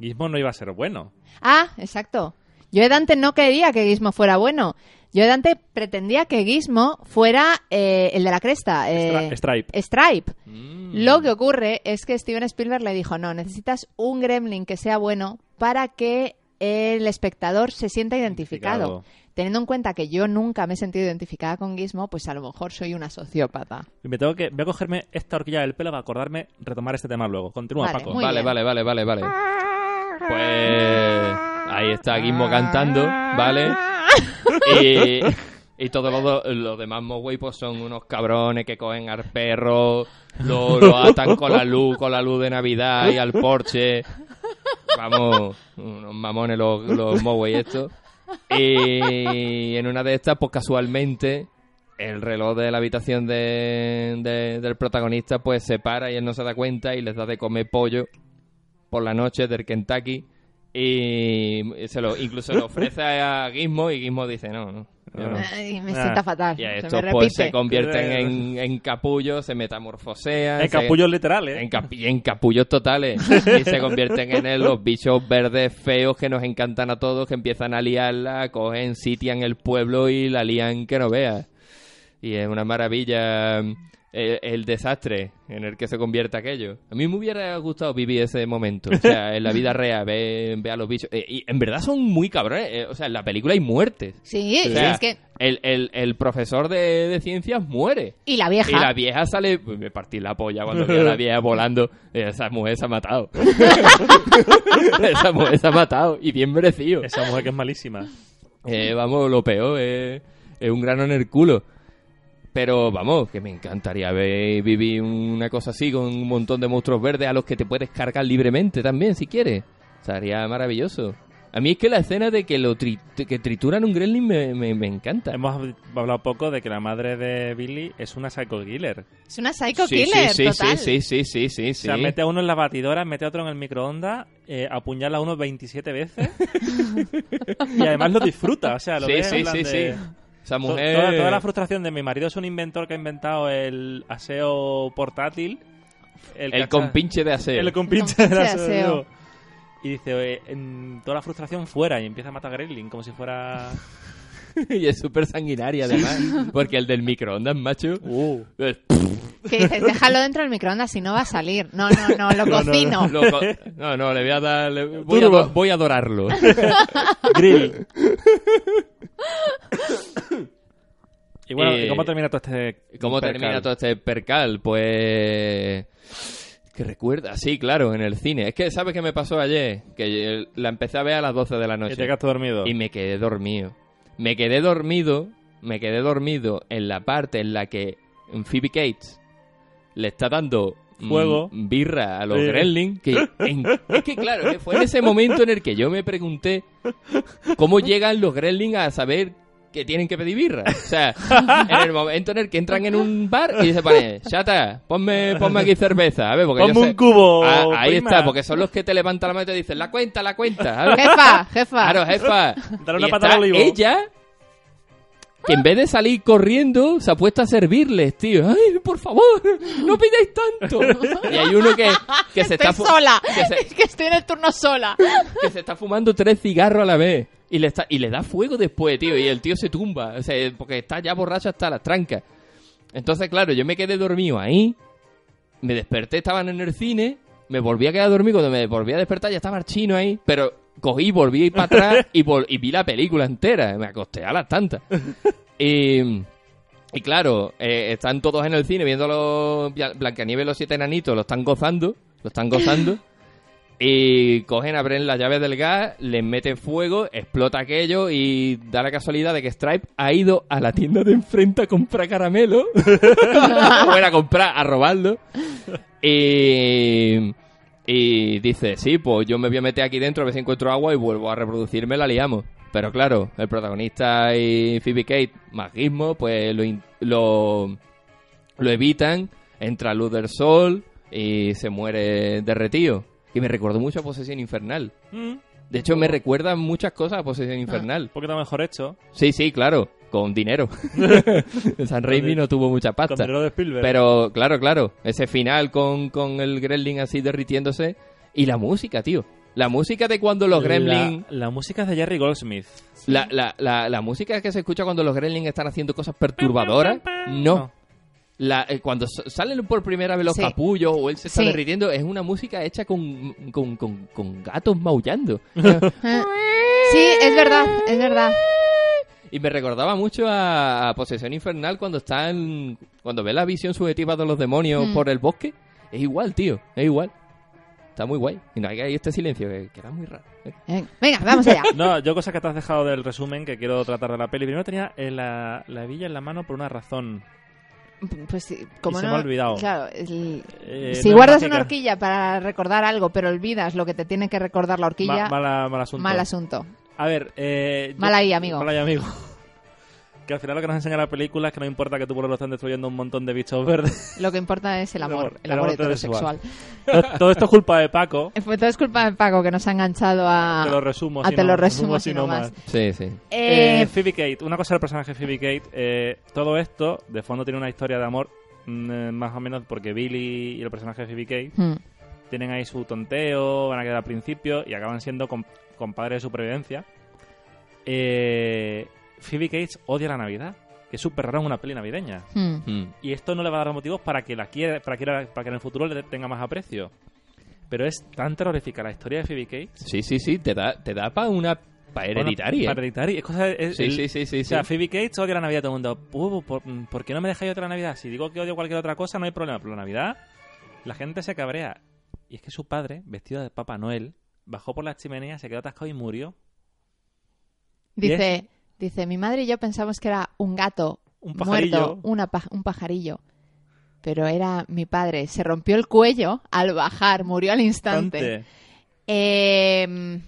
S1: Gizmo no iba a ser bueno.
S2: Ah, exacto. Yo de Dante no quería que Gizmo fuera bueno. Yo de Dante pretendía que Gizmo fuera eh, el de la cresta. eh,
S1: Stra- Stripe.
S2: Stripe.
S3: Mm.
S2: Lo que ocurre es que Steven Spielberg le dijo, no, necesitas un gremlin que sea bueno para que el espectador se sienta identificado.
S1: Identificado.
S2: Teniendo en cuenta que yo nunca me he sentido identificada con Gizmo, pues a lo mejor soy una sociópata.
S1: Y me tengo que, voy a cogerme esta horquilla del pelo para acordarme retomar este tema luego. Continúa,
S2: Vale,
S1: Paco.
S3: Vale, vale, vale, vale, vale. Pues ahí está Gizmo cantando, ¿vale? Y, y todos los, los demás Mogwai pues son unos cabrones que cogen al perro, lo, lo atan con la luz, con la luz de Navidad y al porche. Vamos, unos mamones los, los Mogwai estos. Y en una de estas, pues casualmente, el reloj de la habitación de- del protagonista pues se para y él no se da cuenta y les da de comer pollo por la noche del Kentucky y se lo incluso lo ofrece a Gizmo y Gizmo dice no, no. No".
S2: Ay, me
S1: Ah.
S2: sienta fatal.
S3: Y a
S2: se
S3: estos
S2: me
S3: pues se convierten en, en capullos, se metamorfosean.
S1: En
S3: se-
S1: capullos literales.
S3: en, cap- en capullos totales. y se convierten en los bichos verdes feos que nos encantan a todos, que empiezan a liarla, cogen, sitian el pueblo y la lían que no veas. Y es una maravilla. El, el desastre en el que se convierte aquello. A mí me hubiera gustado vivir ese momento. O sea, en la vida real, ver, ver a los bichos. Eh, y en verdad son muy cabrones. eh, o sea, en la película hay muertes.
S2: Sí,
S3: O
S2: sí,
S3: sea,
S2: es que...
S3: el, el, el profesor de, de ciencias muere.
S2: Y la vieja.
S3: Y la vieja sale. pues me partí la polla cuando vi a la vieja volando. Esa mujer se ha matado. Esa mujer se ha matado. Y bien merecido.
S1: Esa mujer que es malísima.
S3: Eh, vamos, lo peor. eh, es un grano en el culo. Pero vamos, que me encantaría ver vivir una cosa así con un montón de monstruos verdes a los que te puedes cargar libremente también, si quieres. Estaría maravilloso. A mí es que la escena de que lo tri- que trituran un gremlin me, me, me encanta.
S1: Hemos hablado poco de que la madre de Billy es una psycho killer.
S2: Es una psycho
S3: sí,
S2: killer,
S3: sí, sí,
S2: total.
S3: sí, sí, sí, sí,
S1: O sea, mete a uno en la batidora, mete a otro en el microondas, eh, apuñala a uno 27 veces y además lo disfruta. O sea, lo
S3: Sí,
S1: ves en
S3: sí,
S1: plan
S3: sí,
S1: de-
S3: sí. Esa
S1: To-
S3: mujer...
S1: Toda, toda la frustración de mi marido es un inventor que ha inventado el aseo portátil.
S3: El
S1: cacha-
S3: compinche de aseo.
S1: El compinche
S2: de
S1: aseo.
S2: aseo.
S1: Y dice, "Oye, en toda la frustración fuera y empieza a matar a Gremlin como si fuera...
S3: y es súper sanguinaria, además. Porque el del microondas, macho...
S1: Uh.
S3: es-
S2: Que dices, déjalo dentro del microondas si no va a salir. No, no, no, lo
S1: No, no,
S2: cocino.
S3: no, no, le voy a dar... le- voy, a voy a adorarlo.
S1: Grill. y bueno,
S3: Eh,
S1: ¿y ¿cómo termina todo este
S3: ¿Cómo
S1: percal?
S3: termina todo este percal? Pues... Que recuerda, sí, claro, en el cine. Es que, ¿sabes qué me pasó ayer? Que la empecé a ver a las 12 de la
S1: Y
S3: noche.
S1: te quedaste dormido.
S3: Y me quedé dormido. Me quedé dormido, me quedé dormido en la parte en la que Phoebe Cates le está dando mm,
S1: Fuego.
S3: birra a los
S1: Sí.
S3: Gremlins. Que en- es que claro, que fue en ese momento en el que yo me pregunté cómo llegan los Gremlins a saber que tienen que pedir birra. O sea, en el momento en el que entran en un bar y se pone, chata, ponme, ponme aquí cerveza. A ver, porque yo
S1: Ponme
S3: sé-
S1: un cubo,
S3: Ah, ahí
S1: prima.
S3: está, porque son los que te levantan la mano y te dicen, la cuenta, la cuenta. ¿sabes?
S2: Jefa, jefa.
S3: Claro, jefa.
S1: Dale una
S3: Y
S1: pata
S3: está. Ella, que en vez de salir corriendo, se ha puesto a servirles, tío. Ay, por favor, no pidáis tanto. Y hay uno que, que se
S2: Estoy
S3: está
S2: sola.
S3: Que se,
S2: Es que estoy en el turno sola.
S3: que se está fumando tres cigarros a la vez. Y le, está, y le da fuego después, tío. Y el tío se tumba. O sea, porque está ya borracho hasta las trancas. Entonces, claro, yo me quedé dormido ahí. Me desperté, estaban en el cine. Me volví a quedar dormido. Cuando me volví a despertar, ya estaba el chino ahí. Pero cogí, volví a ir para atrás y, vol- y vi la película entera. Me acosté a las tantas. Y, y claro, eh, están todos en el cine viendo los Blancanieves y los siete enanitos. Lo están gozando. Lo están gozando. Y cogen, abren las llaves del gas, les meten fuego, explota aquello y da la casualidad de que Stripe ha ido a la tienda de enfrente a comprar caramelo. Fuera a comprar, a robarlo. Y, y dice, sí, pues yo me voy a meter aquí dentro a ver si encuentro agua y vuelvo a reproducirme, la liamos. Pero claro, el protagonista y Phoebe Kate, magismo, pues lo, lo, lo evitan, entra luz del sol y se muere derretido. Y me recordó mucho a Posesión Infernal.
S1: Mm,
S3: De hecho, me recuerda muchas cosas a Posesión Infernal.
S1: un poquito mejor hecho.
S3: Sí, sí, claro, con dinero. San Raimi no tuvo mucha pasta.
S1: de Spielberg.
S3: Pero, claro, claro, ese final con, con el Gremlin así derritiéndose. Y la música, tío. La música de cuando los Gremlins...
S1: La, la música es de Jerry Goldsmith.
S3: La, la, la, la música que se escucha cuando los Gremlins están haciendo cosas perturbadoras, no. La, eh, cuando salen por primera vez los
S2: Sí.
S3: capullos o él se está
S2: Sí.
S3: derritiendo, es una música hecha con, con, con, con gatos maullando.
S2: Sí, es verdad, es verdad.
S3: Y me recordaba mucho a, a Posesión Infernal cuando están. Cuando ve la visión subjetiva de los demonios
S2: Mm.
S3: por el bosque. Es igual, tío, es igual. Está muy guay. Y no hay hay este silencio que queda muy raro.
S2: Eh, Venga, vamos allá.
S1: No, yo cosas que te has dejado del resumen que quiero tratar de la peli. Primero tenía eh, la, la hebilla en la mano por una razón.
S2: Pues sí, como
S1: Y se
S2: no,
S1: me ha olvidado.
S2: Claro, el-
S1: Eh,
S2: si
S1: no
S2: guardas una horquilla para recordar algo, pero olvidas lo que te tiene que recordar la horquilla,
S1: Ma- mala- mal asunto.
S2: mal asunto.
S1: A ver, eh, yo-
S2: Mal ahí, amigo.
S1: Mal ahí, amigo. Que al final lo que nos enseña la película es que no importa que tu pueblo lo estén destruyendo un montón de bichos verdes.
S2: Lo que importa es el
S1: El
S2: amor,
S1: amor,
S2: el
S1: el
S2: amor
S1: amor
S2: heterosexual.
S1: todo, todo esto es culpa de Paco.
S2: Fue todo es culpa de Paco que nos ha enganchado a...
S1: Te lo resumo.
S2: a
S1: si
S2: te
S1: no-
S2: lo resumo si no más.
S3: Sí, sí.
S2: Eh,
S1: Eh, Phoebe Kate, una cosa del personaje de Phoebe Kate, eh, todo esto de fondo tiene una historia de amor mm, eh, más o menos porque Billy y el personaje de Phoebe Kate
S2: hmm,
S1: tienen ahí su tonteo, van a quedar al principio y acaban siendo com- compadres de supervivencia. Eh, Phoebe Cates odia la Navidad. que es súper raro en una peli navideña.
S2: Hmm.
S3: Mm.
S1: Y esto no le va a dar motivos para que la quiera, para que, para que en el futuro le tenga más aprecio. Pero es tan terrorífica la historia de Phoebe Cates.
S3: Sí, sí, sí, te da, te da para una pa hereditaria.
S1: Para hereditaria. Es cosa, es-
S3: Sí,
S1: el-
S3: sí, sí, sí,
S1: O sea,
S3: sí.
S1: Phoebe Cates odia la Navidad todo el mundo. Uh, ¿por, por qué no me dejáis otra Navidad? Si digo que odio cualquier otra cosa, no hay problema. Pero la Navidad, la gente se cabrea. Y es que su padre, vestido de Papá Noel, bajó por la chimenea, se quedó atascado y murió.
S2: Dice, dice, mi madre y yo pensamos que era un gato
S1: Un pajarillo.
S2: muerto, una pa- un pajarillo. Pero era mi padre. Se rompió el cuello al bajar, murió al instante.
S1: Tante.
S2: Eh,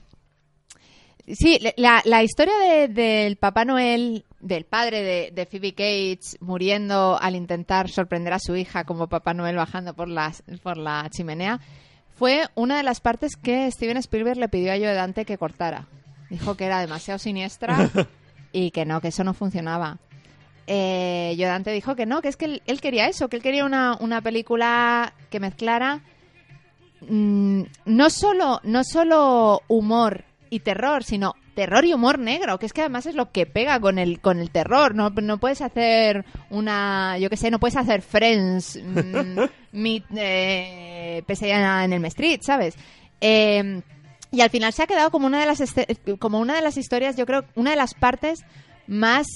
S2: sí, la, la historia de- del Papá Noel, del padre de, de Phoebe Cates muriendo al intentar sorprender a su hija como Papá Noel bajando por, las, por la chimenea, fue una de las partes que Steven Spielberg le pidió a Joe Dante que cortara. Dijo que era demasiado siniestra y que no, que eso no funcionaba. Eh, Joe Dante dijo que no, que es que él, él quería eso, que él quería una, una película que mezclara mm, no solo no solo humor y terror, sino terror y humor negro, que es que además es lo que pega con el con el terror. No, no puedes hacer una, yo qué sé, no puedes hacer Friends, mm, meet, eh, en el Street, ¿sabes? Eh, y al final se ha quedado como una de las como una de las historias, yo creo, una de las partes más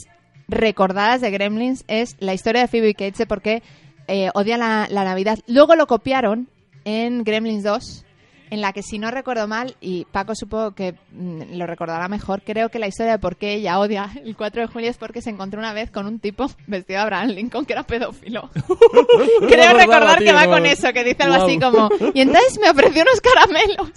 S2: recordadas de Gremlins es la historia de Phoebe Cates de por qué eh, odia la, la Navidad. Luego lo copiaron en Gremlins 2, en la que si no recuerdo mal, y Paco supongo que mm, lo recordará mejor, creo que la historia de por qué ella odia el 4 de julio es porque se encontró una vez con un tipo vestido de Abraham Lincoln que era pedófilo. creo recordar que va con eso, que dice algo así como, y entonces me ofreció unos caramelos.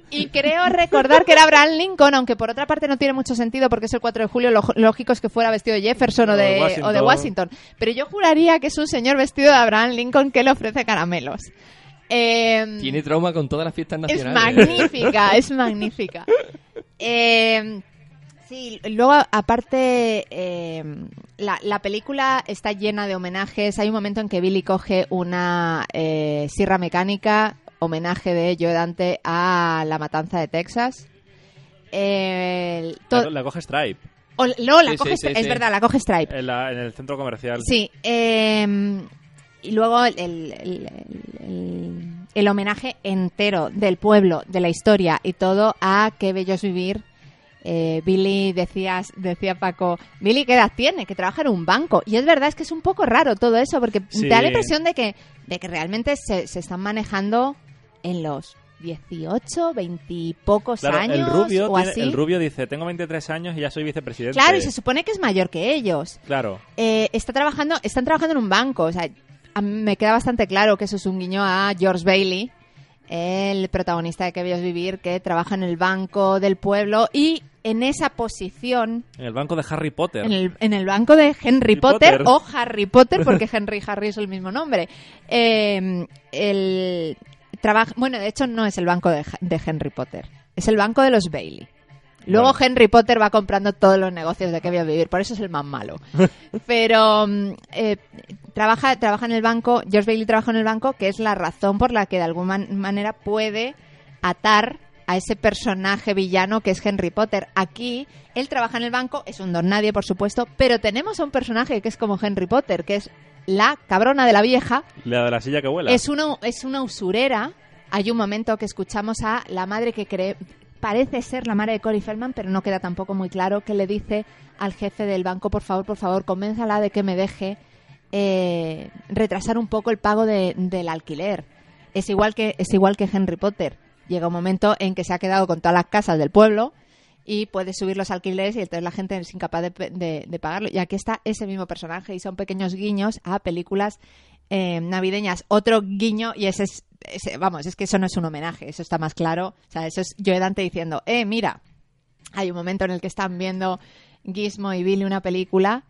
S2: Y creo recordar que era Abraham Lincoln, aunque por otra parte no tiene mucho sentido porque es el 4 de julio, lo lógico es que fuera vestido de Jefferson o
S1: de
S2: de,
S1: Washington.
S2: o de Washington. Pero yo juraría que es un señor vestido de Abraham Lincoln que le ofrece caramelos. Eh,
S3: Tiene trauma con todas las fiestas
S2: es
S3: nacionales.
S2: magnífica, es magnífica. Eh, sí, luego aparte eh, la, la película está llena de homenajes. Hay un momento en que Billy coge una eh, sierra mecánica, homenaje de Joe Dante a la matanza de Texas. Eh,
S1: La, la coge Stripe
S2: o- no, la
S3: Sí,
S2: coge,
S3: sí, sí,
S2: es
S3: sí.
S2: verdad, la coge Stripe.
S1: en, la- en el centro comercial.
S2: Sí, eh, y luego el, el- el- homenaje entero del pueblo, de la historia y todo a Qué bello es vivir. Eh, Billy, decías, decía Paco, Billy, ¿qué edad tiene? Que trabaja en un banco. Y es verdad, es que es un poco raro todo eso, porque
S1: Sí.
S2: te da la impresión de que, de que realmente se, se están manejando en los 18, 20 y pocos
S1: Claro,
S2: años
S1: el rubio,
S2: o
S1: tiene-
S2: así.
S1: el rubio dice, tengo 23 años y ya soy vicepresidente.
S2: Claro, y se supone que es mayor que ellos.
S1: Claro.
S2: Eh, está trabajando, están trabajando en un banco. O sea, me queda bastante claro que eso es un guiño a George Bailey, el protagonista de Que Bello es Vivir, que trabaja en el banco del pueblo y en esa posición,
S1: En el banco de Harry Potter.
S2: en el, en el banco de Henry Potter,
S1: Potter.
S2: o Harry Potter, porque Henry y Harry es el mismo nombre. Eh, el trabaja, bueno, de hecho no es el banco de, de Henry Potter, es el banco de los Bailey. Luego
S1: Bueno.
S2: Henry Potter va comprando todos los negocios de que voy a vivir, por eso es el más malo. Pero mm, eh, trabaja, trabaja en el banco, George Bailey trabaja en el banco, que es la razón por la que de alguna man- manera puede atar a ese personaje villano que es Henry Potter. Aquí él trabaja en el banco, es un don nadie, por supuesto, pero tenemos a un personaje que es como Henry Potter, que es la cabrona de la vieja,
S1: La de la silla que vuela.
S2: es una, es una usurera. Hay un momento que escuchamos a la madre que cree, parece ser la madre de Cory Feldman, pero no queda tampoco muy claro, que le dice al jefe del banco, por favor, por favor, convénzala de que me deje eh, retrasar un poco el pago de- del alquiler. Es igual, que, es igual que Henry Potter. Llega un momento en que se ha quedado con todas las casas del pueblo y puede subir los alquileres y entonces la gente es incapaz de, de- de pagarlo. Y aquí está ese mismo personaje y son pequeños guiños a películas eh, navideñas. Otro guiño, y ese es, ese- vamos, es que eso no es un homenaje, eso está más claro. O sea, eso es Joe Dante diciendo, eh, mira, hay un momento en el que están viendo Gizmo y Billy una película,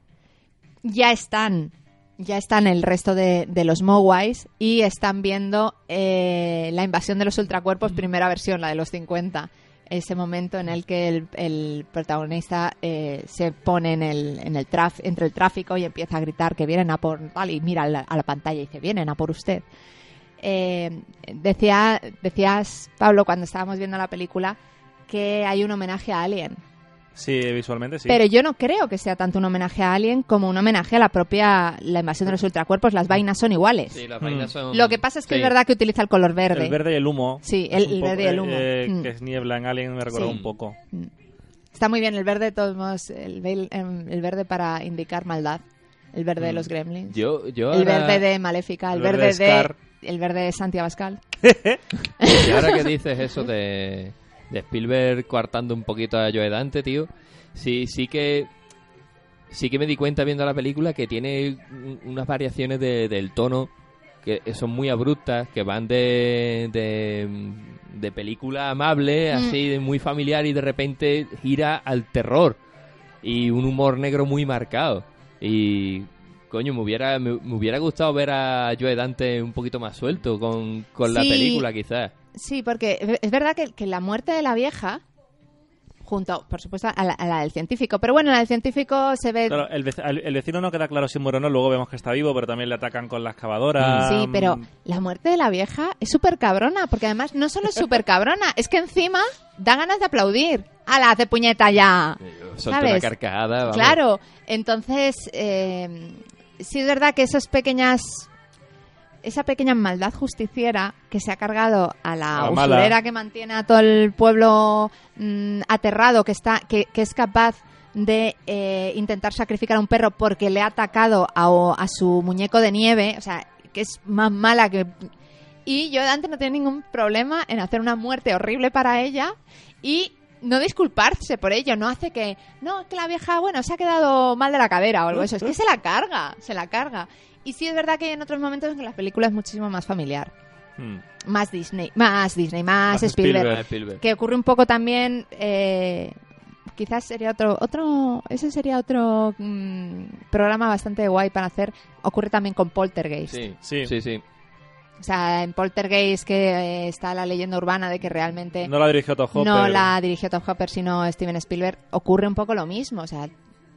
S2: ya están, ya están el resto de, de los Moguais y están viendo eh, la invasión de los ultracuerpos, primera versión, la de los 50. Ese momento en el que el, el protagonista eh, se pone en el, en el traf- entre el tráfico y empieza a gritar que vienen a por tal y mira a la, pantalla y dice vienen a por usted. Eh, decía, decías, Pablo, cuando estábamos viendo la película, que hay un homenaje a Alien.
S1: Sí, visualmente sí.
S2: Pero yo no creo que sea tanto un homenaje a Alien como un homenaje a la propia la invasión de los ultracuerpos. Las vainas son iguales.
S3: Sí, las
S1: Mm.
S3: vainas son...
S2: Lo que pasa es que
S3: Sí.
S2: es verdad que utiliza el color verde.
S1: el verde y el humo.
S2: Sí, el- el
S1: poco,
S2: verde y el humo.
S1: eh,
S2: Mm.
S1: Que es niebla en Alien, me recuerda
S2: Sí.
S1: un poco.
S2: Está muy bien el verde, de todos modos, el, em, el verde para indicar maldad. El verde de
S1: Mm.
S2: los gremlins.
S3: Yo, yo
S2: el
S3: ahora-
S2: verde de Maléfica, el,
S1: El
S2: verde,
S1: verde de
S2: de...
S1: Scar.
S2: El verde de Santi Abascal.
S3: Y ahora que dices eso de, de Spielberg coartando un poquito a Joe Dante, tío, sí, sí que sí que me di cuenta viendo la película que tiene un- unas variaciones de- del tono que son muy abruptas, que van de, de, de película amable,
S2: Mm.
S3: así, de muy familiar, y de repente gira al terror y un humor negro muy marcado. Y coño, me hubiera, me, me hubiera gustado ver a Joe Dante un poquito más suelto con, con la película, quizás.
S2: Sí, porque es verdad que, que la muerte de la vieja, junto, por supuesto, a la, a la del científico, pero bueno, la del científico se ve...
S1: Claro, el, el vecino no queda claro si muere o no, luego vemos que está vivo, pero también le atacan con la excavadora.
S2: Sí, pero
S1: Mm,
S2: la muerte de la vieja es súper cabrona, porque además no solo es súper cabrona, es que encima da ganas de aplaudir. ¡Hala, hace puñeta ya!
S3: Una carcajada. vamos.
S2: Claro, entonces eh, sí es verdad que esas pequeñas esa pequeña maldad justiciera que se ha cargado a la,
S1: la mala.
S2: usurera que mantiene a todo el pueblo mm, aterrado, que está que, que es capaz de eh, intentar sacrificar a un perro porque le ha atacado a, a su muñeco de nieve, o sea, que es más mala que... Y yo antes no tenía ningún problema en hacer una muerte horrible para ella y no disculparse por ello, no hace que, no, que la vieja, bueno, se ha quedado mal de la cadera o algo eso, es que se la carga, se la carga. Y sí es verdad que hay en otros momentos en que la película es muchísimo más familiar,
S1: mm.
S2: más Disney, más Disney, más,
S1: Más
S2: Spielberg,
S1: Spielberg.
S3: Spielberg.
S2: que ocurre un poco también, eh, quizás sería otro, otro, ese sería otro mm, programa bastante guay para hacer, ocurre también con Poltergeist.
S3: Sí,
S1: Sí.
S3: sí, sí.
S2: O sea, en Poltergeist que eh, está la leyenda urbana de que realmente
S1: No la dirigió Todd Hopper.
S2: no la dirigió Todd Hopper, sino Steven Spielberg, ocurre un poco lo mismo. O sea,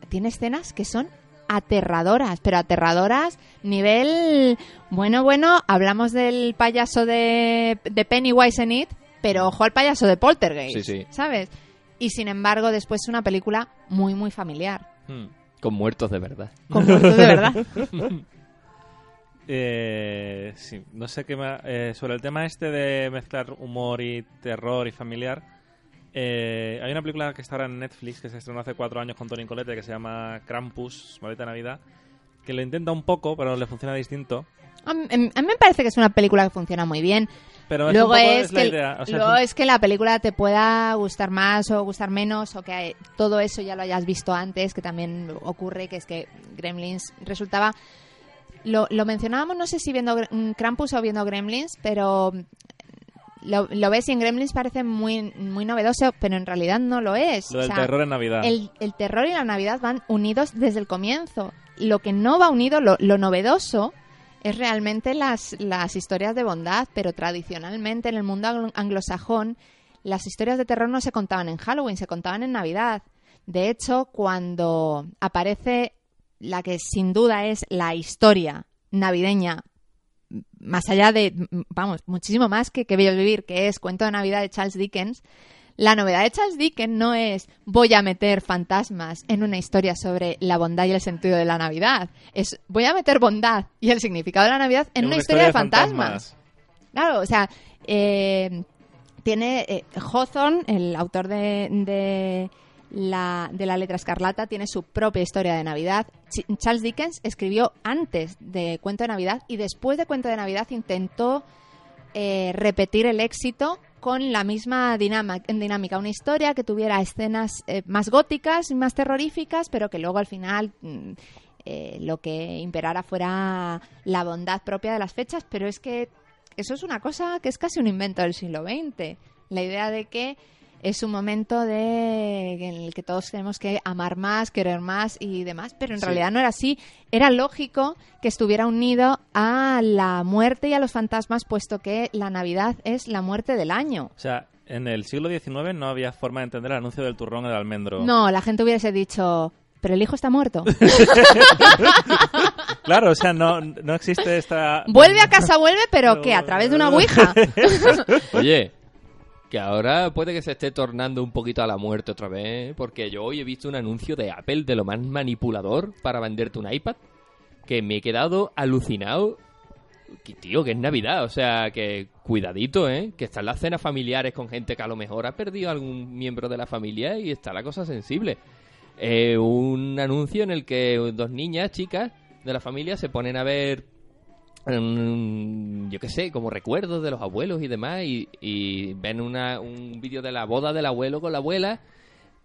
S2: tiene escenas que son aterradoras, pero aterradoras nivel... Bueno, bueno, hablamos del payaso de, de Pennywise en It, pero ojo al payaso de Poltergeist,
S3: Sí, sí.
S2: ¿sabes? Y sin embargo, después es una película muy, muy familiar.
S1: Mm.
S3: Con muertos de verdad.
S2: Con muertos de verdad.
S1: Eh, sí, no sé qué más. eh, sobre el tema este de mezclar humor y terror y familiar. Eh, hay una película que está ahora en Netflix que se estrenó hace cuatro años con Tony Colette que se llama Krampus, Maldita Navidad. Que lo intenta un poco, pero le funciona distinto.
S2: A mí, a mí me parece que es una película que funciona muy bien.
S1: Pero es
S2: Luego es, que,
S1: idea. o sea,
S2: luego
S1: es un-
S2: es que la película te pueda gustar más o gustar menos o que todo eso ya lo hayas visto antes, que también ocurre, que es que Gremlins resultaba... Lo, lo mencionábamos, no sé si viendo mm, Krampus o viendo Gremlins, pero lo, lo ves y en Gremlins parece muy, muy novedoso, pero en realidad no lo es.
S1: lo
S2: O
S1: del
S2: sea,
S1: terror en Navidad.
S2: el, el terror y la Navidad van unidos desde el comienzo. Lo que no va unido, lo, lo novedoso, es realmente las, las historias de bondad, pero tradicionalmente en el mundo anglo- anglosajón las historias de terror no se contaban en Halloween, se contaban en Navidad. De hecho, cuando aparece la que sin duda es la historia navideña, más allá de, vamos, muchísimo más que Que Bello Vivir, que es Cuento de Navidad de Charles Dickens, la novedad de Charles Dickens no es voy a meter fantasmas en una historia sobre la bondad y el sentido de la Navidad. Es voy a meter bondad y el significado de la Navidad en, una, historia, de fantasmas. Claro, o sea, eh, tiene eh, Hawthorne, el autor de, de la, de la letra escarlata, tiene su propia historia de Navidad. Ch- Charles Dickens escribió antes de Cuento de Navidad y después de Cuento de Navidad intentó eh, repetir el éxito con la misma dinámica, una historia que tuviera escenas eh, más góticas y más terroríficas, pero que luego al final mm, eh, lo que imperara fuera la bondad propia de las fechas, pero es que eso es una cosa que es casi un invento del siglo XX. La idea de que es un momento de en el que todos tenemos que amar más, querer más y demás, pero en
S1: Sí.
S2: realidad no era así. Era lógico que estuviera unido a la muerte y a los fantasmas, puesto que la Navidad es la muerte del año.
S1: O sea, en el siglo XIX no había forma de entender el anuncio del turrón y del almendro.
S2: No, la gente hubiese dicho, pero el hijo está muerto.
S1: Claro, o sea, no, no existe esta...
S2: vuelve a casa, vuelve, pero ¿qué? ¿A través de una ouija?
S3: Oye, que ahora puede que se esté tornando un poquito a la muerte otra vez, porque yo hoy he visto un anuncio de Apple de lo más manipulador para venderte un iPad, que me he quedado alucinado. Que, tío, que es Navidad, o sea, que cuidadito, ¿eh? Que están las cenas familiares con gente que a lo mejor ha perdido algún miembro de la familia y está la cosa sensible. Eh, un anuncio en el que dos niñas, chicas de la familia, se ponen a ver mm, yo qué sé, como recuerdos de los abuelos y demás, y, ven una, un vídeo de la boda del abuelo con la abuela,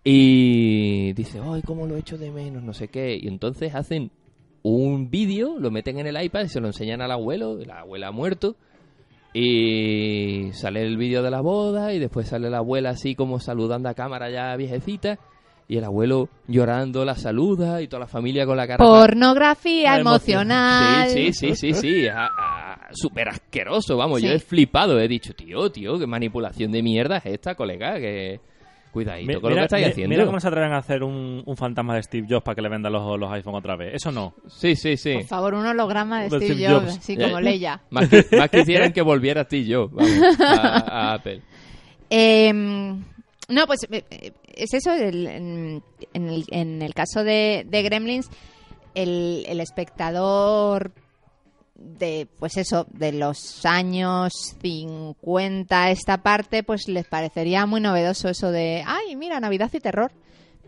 S3: y dice, ay, cómo lo echo de menos, no sé qué, y entonces hacen un vídeo, lo meten en el iPad y se lo enseñan al abuelo, la abuela ha muerto, y sale el vídeo de la boda, y después sale la abuela así como saludando a cámara ya viejecita, y el abuelo llorando la saluda, y toda la familia con la cara...
S2: Pornografía emocional.
S3: Sí, sí, sí, sí, sí. a- a- Súper asqueroso, vamos. Yo he flipado. He dicho, tío, tío, qué manipulación de mierda es esta, colega. Que cuidadito con lo que estáis haciendo.
S1: mira cómo se atreven a hacer un, un fantasma de Steve Jobs para que le vendan los, los iPhone otra vez. Eso no.
S3: Sí, sí, sí.
S2: Por favor, un holograma de
S1: De
S2: Steve
S1: Steve
S2: Jobs,
S1: Jobs.
S2: así como Leia.
S3: Más, que, más quisieran que volviera a ti y yo, vamos, a, a Apple.
S2: Eh, no, pues eh, eh, es eso. el- en, el, en el caso de, Gremlins, el, espectador de, pues eso, de los años 50, esta parte, pues les parecería muy novedoso eso de, ay, mira, Navidad y terror.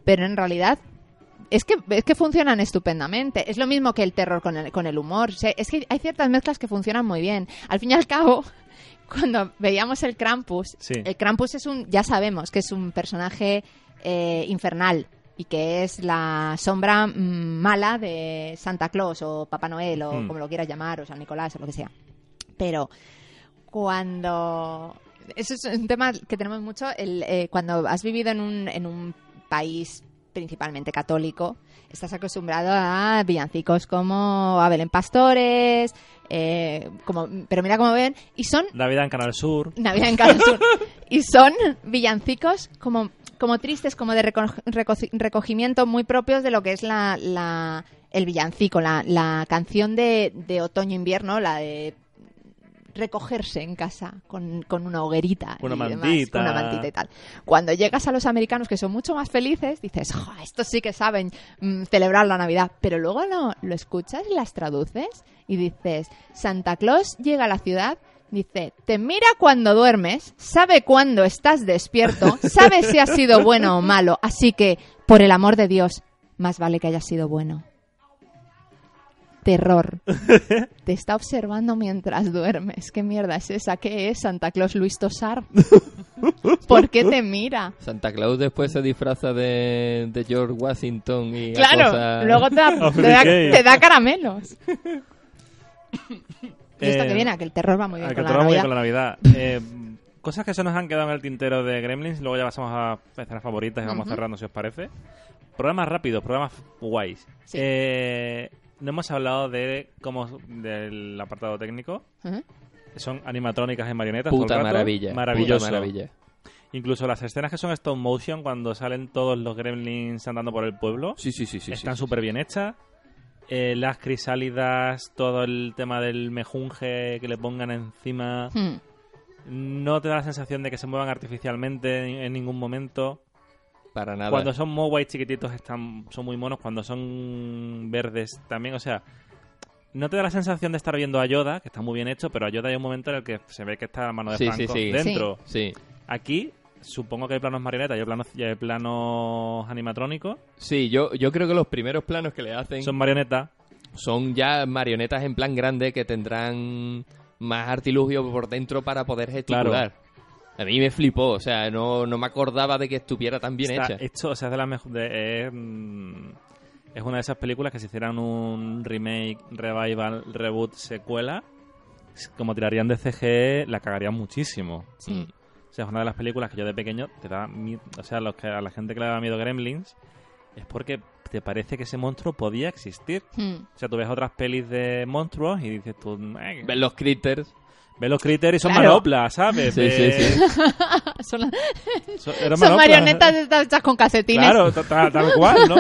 S2: Pero en realidad es que, es que funcionan estupendamente. Es lo mismo que el terror con el, con el humor. Es que hay ciertas mezclas que funcionan muy bien. Al fin y al cabo, cuando veíamos el Krampus,
S1: Sí.
S2: el Krampus es un, ya sabemos que es un personaje eh, infernal y que es la sombra mm, mala de Santa Claus o Papá Noel o como lo quieras llamar o San Nicolás o lo que sea. Pero cuando eso es un tema que tenemos mucho el, eh, cuando has vivido en un, en un país principalmente católico estás acostumbrado a villancicos como Abel en Pastores eh, como pero mira cómo ven y son
S1: Navidad en Canal Sur.
S2: Navidad en Canal Sur. Y son villancicos como, como tristes, como de reco- reco- recogimiento muy propios de lo que es la, la- el villancico, la, la canción de, de otoño-invierno, la de recogerse en casa con, con una hoguerita
S1: Una
S2: y demás,
S1: mantita.
S2: con una mantita y tal. Cuando llegas a los americanos que son mucho más felices, dices, "Jo, estos sí que saben mm, celebrar la Navidad, pero luego lo, lo escuchas y las traduces y dices, Santa Claus llega a la ciudad Dice, te mira cuando duermes, sabe cuándo estás despierto, sabe si has sido bueno o malo, así que, por el amor de Dios, más vale que hayas sido bueno. Terror. Te está observando mientras duermes. ¿Qué mierda es esa? ¿Qué es Santa Claus Luis Tosar? ¿Por qué te mira?
S3: Santa Claus después se disfraza de, de George Washington y
S2: Claro,
S3: acosa-
S2: luego te da, te da- te da caramelos. Y esto
S1: Eh,
S2: que viene, a que el terror va muy bien
S1: que
S2: con la
S1: va
S2: Navidad.
S1: con la Navidad. Eh, cosas que se nos han quedado en el tintero de Gremlins, luego ya pasamos a escenas favoritas y vamos cerrando si os parece. Programas rápidos, programas guays.
S2: Sí.
S1: Eh, no hemos hablado de cómo del apartado técnico. Son animatrónicas y marionetas. todo el
S3: Puta
S1: rato.
S3: maravilla.
S1: Maravilloso.
S3: Puta maravilla.
S1: Incluso las escenas que son stop motion, cuando salen todos los gremlins andando por el pueblo,
S3: Sí, sí, sí, sí.
S1: están
S3: sí,
S1: súper bien hechas. Eh, las crisálidas, todo el tema del mejunje que le pongan encima.
S2: Hmm.
S1: No te da la sensación de que se muevan artificialmente en, en ningún momento.
S3: Para nada.
S1: Cuando son Mogwai chiquititos están, son muy monos. Cuando son verdes también. O sea, no te da la sensación de estar viendo a Yoda, que está muy bien hecho, pero a Yoda hay un momento en el que se ve que está la mano de
S3: Sí,
S1: Franco
S3: sí, sí.
S1: dentro.
S3: Sí.
S1: Aquí supongo que hay planos marionetas hay planos, hay planos animatrónicos.
S3: Sí, yo, yo creo que los primeros planos que le hacen
S1: Son marionetas.
S3: son ya marionetas en plan grande que tendrán más artilugio por dentro para poder gesticular. A mí me flipó, o sea, no, no me acordaba de que estuviera tan bien
S1: Está
S3: hecha.
S1: hecho, o sea, es de las mejor- de- es, mm, es una de esas películas que si hicieran un remake, revival, reboot, secuela, como tirarían de CGE, la cagarían muchísimo.
S2: Sí.
S1: O sea, es una de las películas que yo de pequeño te da mi- o sea, los que, a la gente que le da miedo Gremlins es porque te parece que ese monstruo podía existir.
S2: Hmm.
S1: O sea, tú ves otras pelis de monstruos y dices tú, eh,
S3: Ver los critters.
S1: Ves los critters y son
S2: Claro.
S1: manoplas, ¿sabes?
S3: Sí, sí, sí.
S2: Son, marionetas hechas con calcetines.
S1: Claro, ta- ta- tal cual, ¿no?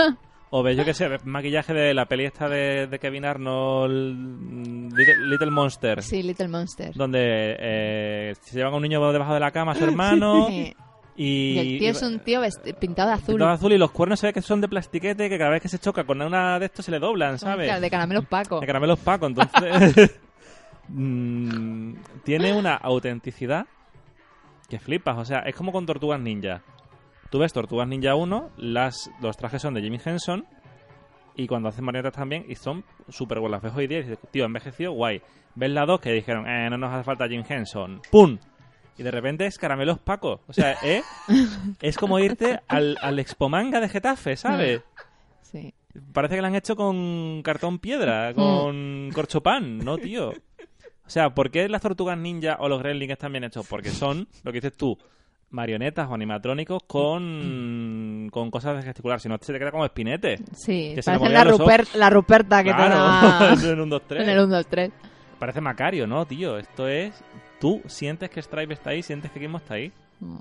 S1: O ves, yo qué sé, ves maquillaje de la peli esta de, de Kevin Arnold, mm, Little, Little Monster.
S2: Sí, Little Monster.
S1: Donde eh, se llevan a un niño debajo de la cama a su hermano.
S2: Sí.
S1: Y,
S2: Y el tío es un tío pintado de azul.
S1: Pintado de azul y los cuernos se ve que son de plastiquete que cada vez que se choca con una de estos se le doblan, ¿sabes?
S2: De caramelos Paco.
S1: De caramelos Paco, entonces... mm, tiene una autenticidad que flipas. O sea, es como con Tortugas Ninja. Tú ves Tortugas Ninja 1, las, los trajes son de Jimmy Henson y cuando hacen marionetas también y son súper buenas. Ves hoy día y dices, tío, envejeció, guay. Ves la 2 que dijeron, eh, no nos hace falta Jim Henson. ¡Pum! Y de repente es Caramelos Paco. O sea, ¿eh? es como irte al, al Expomanga de Getafe, ¿sabes?
S2: Sí.
S1: Parece que la han hecho con cartón piedra, con corchopan, ¿no, tío? O sea, ¿por qué las tortugas ninja o los gremlins están bien hechos? Porque son, lo que dices tú, marionetas o animatrónicos con, con cosas de gesticular. Si no, se te queda como espinete.
S2: Sí,
S1: Que
S2: parecen la, la Ruperta que
S1: Claro,
S2: te da
S1: en un 2, 3.
S2: en el 1, 2, 3.
S1: Parece Macario, ¿no, tío? Esto es... Tú sientes que Stripe está ahí, sientes que Gizmo está ahí.
S2: Mm.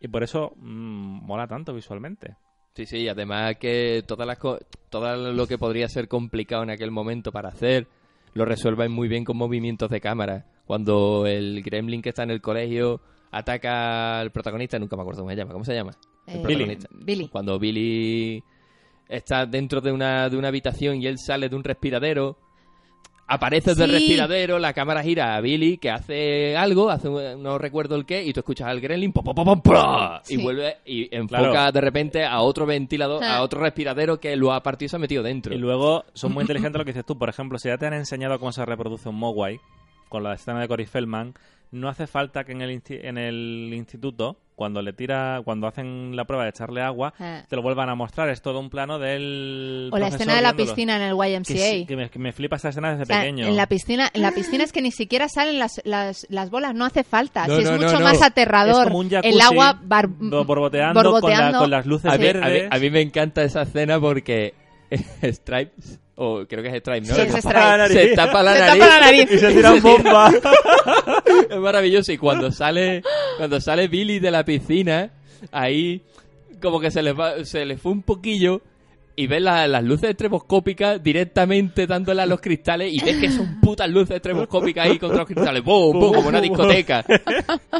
S1: Y por eso mm, mola tanto visualmente.
S3: Sí, sí, y además que todas las co- todo lo que podría ser complicado en aquel momento para hacer, lo resuelven muy bien con movimientos de cámara. Cuando el gremlin que está en el colegio ataca al protagonista, nunca me acuerdo cómo se llama, ¿cómo se llama? El
S2: Eh,
S3: protagonista.
S2: Billy.
S3: Cuando Billy está dentro de una, de una habitación y él sale de un respiradero, aparece del
S2: Sí.
S3: respiradero, la cámara gira a Billy que hace algo, hace un- no recuerdo el qué, y tú escuchas al gremlin pom, pom, pom, pom, ¡pra! y
S2: Sí.
S3: vuelve y enfoca
S1: Claro.
S3: de repente a otro ventilador,
S2: Ah.
S3: a otro respiradero que lo ha partido y se ha metido dentro.
S1: Y luego son muy inteligentes lo que dices tú. Por ejemplo, si ya te han enseñado cómo se reproduce un Mogwai, con la escena de Cory Feldman, no hace falta que en el, insti- en el instituto, cuando le tira, cuando hacen la prueba de echarle agua,
S2: Ah.
S1: te lo vuelvan a mostrar. Es todo un plano del.
S2: O la escena de la
S1: viéndolo.
S2: piscina en el YMCA.
S1: Que, me, que me flipa esa escena desde
S2: O sea,
S1: pequeño.
S2: en la piscina, en la piscina es que ni siquiera salen las, las, las bolas, no hace falta.
S3: No,
S2: si es
S3: no,
S2: mucho
S3: no.
S2: más
S1: Es
S2: aterrador.
S1: como un jacuzzi
S2: el agua bar-
S1: bo- borboteando, Con,
S2: borboteando.
S1: la- con las luces
S3: a, mí, a mí-
S1: verdes.
S3: a mí me encanta esa escena porque Stripes, o creo que es Stripes, ¿no?
S2: Sí,
S3: Se
S2: es
S3: tapa-. Se la
S2: Se
S3: nariz.
S2: tapa la nariz.
S1: Y se tiran bombas.
S3: es maravilloso. Y cuando sale, cuando sale Billy de la piscina, ahí como que se le, va, se le fue un poquillo y ves la- las luces estroboscópicas directamente dándole a los cristales y ves que son putas luces estroboscópicas ahí contra los cristales. ¡Bum, bum! Como una discoteca.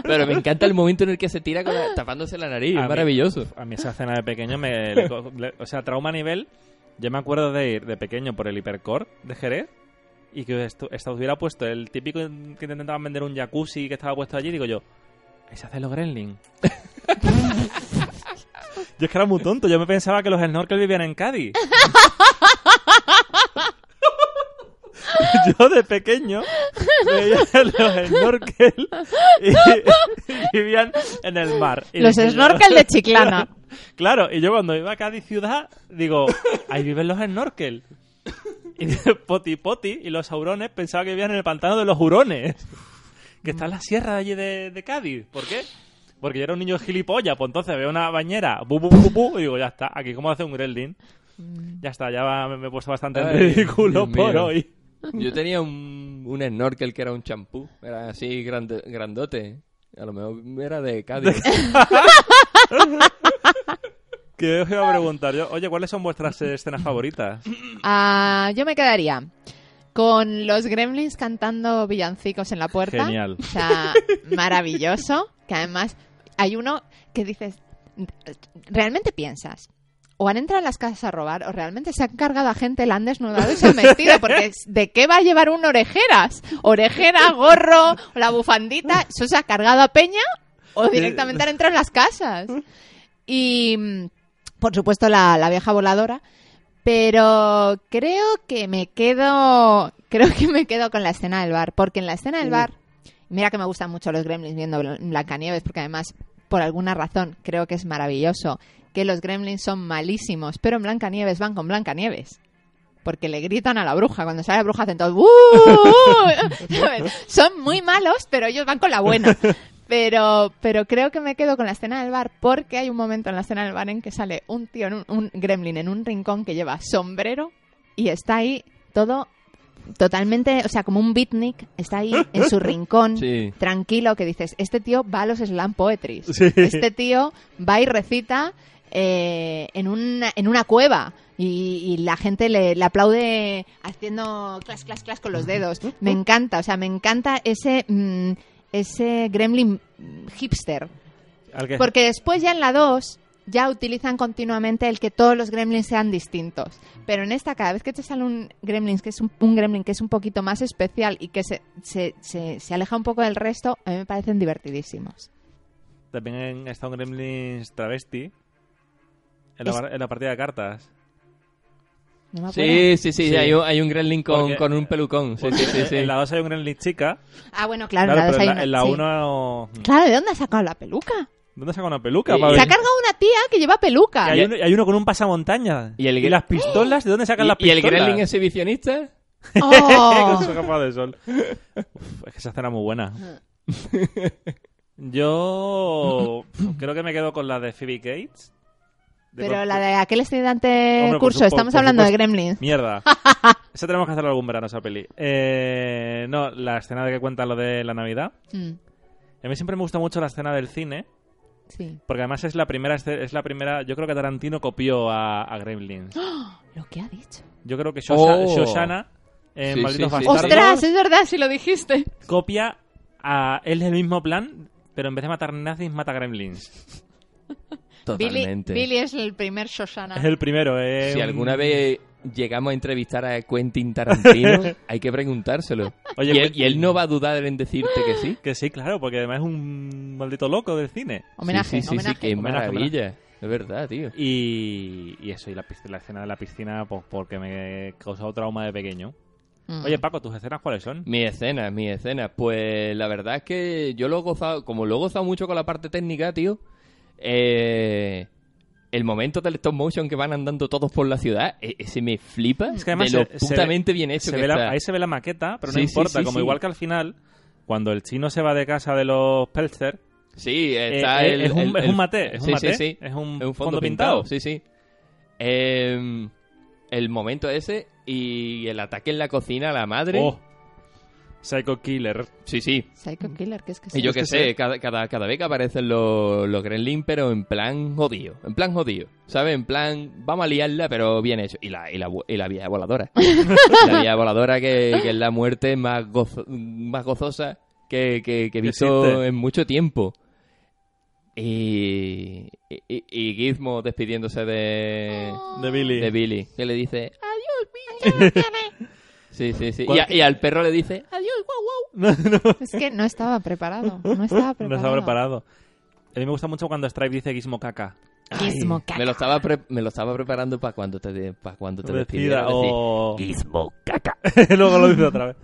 S3: Pero me encanta el momento en el que se tira con la- tapándose la nariz.
S1: A
S3: Es
S1: mí-
S3: maravilloso.
S1: A mí esa escena de pequeño me... le co- le- o sea, trauma a nivel... Yo me acuerdo de ir de pequeño por el hipercore de Jerez y que esto, esto hubiera puesto el típico que te intentaban vender un jacuzzi que estaba puesto allí. Digo yo, ahí se hace los gremlins. yo es que era muy tonto. Yo me pensaba que los snorkel vivían en Cádiz. yo de pequeño veía los snorkel y, y vivían en el mar. Y
S2: Los snorkel de Chiclana.
S1: Claro, y yo cuando iba a Cádiz ciudad, digo, ahí viven los snorkel. Y de Poti Poti y los aurones pensaba que vivían en el pantano de los hurones. Que está en la sierra de allí de, de Cádiz. ¿Por qué? Porque yo era un niño gilipollas, pues entonces veo una bañera, bu, bu, bu, bu, y digo, ya está, aquí cómo hace un gremlin. Ya está, ya va- me, me he puesto bastante en
S3: Ay,
S1: ridículo
S3: Dios
S1: por
S3: mío.
S1: hoy.
S3: Yo tenía un, un snorkel que era un champú. Era así grande, grandote. A lo mejor era de Cádiz.
S1: Que os iba a preguntar yo, oye, ¿cuáles son vuestras escenas favoritas?
S2: Ah, yo me quedaría con los gremlins cantando villancicos en la puerta.
S1: Genial.
S2: O sea, maravilloso. Que además hay uno que dices, ¿realmente piensas? O han entrado en las casas a robar, o realmente se han cargado a gente, la han desnudado y se han vestido. Porque ¿de qué va a llevar un orejeras? Orejera, gorro, la bufandita. ¿Eso se ha cargado a Peña? O directamente han entrado en las casas. Y, mm, por supuesto, la, la vieja voladora. Pero creo que me quedo. Creo que me quedo con la escena del bar. Porque en la escena del bar. Mira que me gustan mucho los gremlins viendo Bl- Blancanieves. Porque además, por alguna razón, creo que es maravilloso. Que los gremlins son malísimos. Pero en Blancanieves van con Blancanieves. Porque le gritan a la bruja. Cuando sale la bruja hacen todo. "Uh, uh", ¿sabes? Son muy malos, pero ellos van con la buena. Pero, pero creo que me quedo con la escena del bar porque hay un momento en la escena del bar en que sale un tío, en un, un gremlin en un rincón que lleva sombrero y está ahí todo totalmente, o sea, como un beatnik, está ahí en su rincón,
S3: Sí.
S2: tranquilo, que dices, este tío va a los slam poetries.
S1: Sí.
S2: Este tío va y recita eh, en, una, en una cueva. Y, y la gente le, le aplaude haciendo clas, clas, clas con los dedos. Me encanta, o sea, me encanta ese, mm, ese gremlin hipster. Porque después ya en la 2 ya utilizan continuamente el que todos los gremlins sean distintos. Pero en esta, cada vez que te sale un gremlin que es un, un gremlin que es un poquito más especial y que se, se, se, se aleja un poco del resto, a mí me parecen divertidísimos.
S1: También está un Gremlins travesti en la,
S2: Es-
S1: par- en la partida de cartas.
S2: No.
S3: Sí, sí, sí,
S1: Sí.
S3: Hay, un, hay un gremlin con,
S1: Porque-
S3: con un pelucón. Sí, sí, sí, sí.
S1: En la 2 hay un Gremlin chica.
S2: Ah, bueno, claro,
S1: Claro,
S2: en la dos
S1: pero en
S2: hay
S1: la- en
S2: una-
S1: la
S2: sí.
S1: 1...
S2: Claro, ¿de dónde ha sacado la peluca?
S1: ¿Dónde saca una peluca?
S3: Y-
S2: Se ha cargado una tía que lleva peluca.
S1: Hay, uno, hay uno con un pasamontañas.
S3: Y el-
S1: las pistolas, ¿de dónde sacan las
S3: ¿Y, y el
S1: pistolas?
S3: gremlin exhibicionista?
S2: Oh.
S1: con su capa de sol. Uf, es que esa escena es muy buena. Yo creo que me quedo con la de Phoebe Gates. De
S2: Pero la de aquel estudiante
S1: Hombre,
S2: curso,
S1: supo-
S2: estamos hablando de
S1: supuesto.
S2: gremlins.
S1: Mierda. Esa tenemos que hacerlo algún verano, esa peli. Eh, no, la escena de que cuenta lo de la Navidad.
S2: Mm,
S1: A mí siempre me gusta mucho la escena del cine,
S2: sí.
S1: porque además es la primera, es la primera, yo creo que Tarantino copió a, a Gremlins.
S2: Lo que ha dicho.
S1: Yo creo que Shosha-
S3: Oh.
S1: Shoshana en
S3: Sí,
S1: Malditos
S3: sí,
S2: ¡Ostras! Es verdad, si lo dijiste.
S1: copia a él el mismo plan, pero en vez de matar nazis mata gremlins.
S2: Billy,
S3: Totalmente.
S2: Billy es el primer Shoshana.
S1: Es el primero, eh.
S3: Si
S1: un-
S3: alguna vez llegamos a entrevistar a Quentin Tarantino, hay que preguntárselo.
S1: Oye,
S3: y, él,
S1: Quentin-
S3: y él no va a dudar en decirte que sí.
S1: Que sí, claro, porque además es un maldito loco del cine.
S2: Homenaje,
S3: sí, sí, sí,
S2: homenaje.
S3: sí, qué
S1: Homenaje,
S3: maravilla. Es verdad, tío.
S1: Y, y eso, y la, la escena de la piscina, pues porque me causó trauma de pequeño.
S2: Mm.
S1: Oye, Paco, ¿tus escenas cuáles son?
S3: Mi escena, mi escena. Pues la verdad es que yo lo he gozado, como lo he gozado mucho con la parte técnica, tío. Eh, el momento del stop motion que van andando todos por la ciudad, e- ese me flipa.
S1: Es que además
S3: de lo
S1: se-
S3: bien hecho
S1: Se
S3: que
S1: ve la-
S3: está.
S1: ahí se ve la maqueta, pero no
S3: Sí,
S1: importa.
S3: sí,
S1: como igual que al final, cuando el chino se va de casa de los Pelzer,
S3: Sí, está
S1: Eh, eh,
S3: el,
S1: es un-
S3: el-
S1: es un
S3: el-
S1: mate, es un mate, es un
S3: fondo,
S1: fondo
S3: pintado.
S1: pintado.
S3: Sí, sí. Eh, el momento ese y el ataque en la cocina a la madre.
S1: oh, Psycho Killer.
S3: Sí, sí.
S2: Psycho Killer, que es que
S3: Y yo
S1: Es
S3: que
S1: que
S3: sé,
S1: sé.
S3: cada, cada, cada vez que aparecen los, los Gremlins, pero en plan jodido. En plan jodido. ¿Sabes? En plan, vamos a liarla, pero bien hecho. Y la, y la, y la vieja voladora. la vieja voladora que, que es la muerte más, gozo- más gozosa que, que, que he visto en mucho tiempo. Y, y, y Gizmo despidiéndose de,
S1: De Billy.
S3: de Billy. Que le dice, adiós, Billy. Sí, sí, sí. Y,
S1: ¿Cuál-
S3: a- y al perro le dice, adiós, guau, guau.
S1: no, no,
S2: Es que no estaba preparado. No estaba preparado.
S1: no estaba preparado. A mí me gusta mucho cuando Stripe dice Gizmo caca.
S2: Gizmo caca.
S3: Me lo estaba, pre- me lo estaba preparando para cuando te, de- pa' cuando te
S1: Despida,
S3: despidiera.
S1: o...
S3: Gizmo, caca.
S1: Luego lo dice otra vez.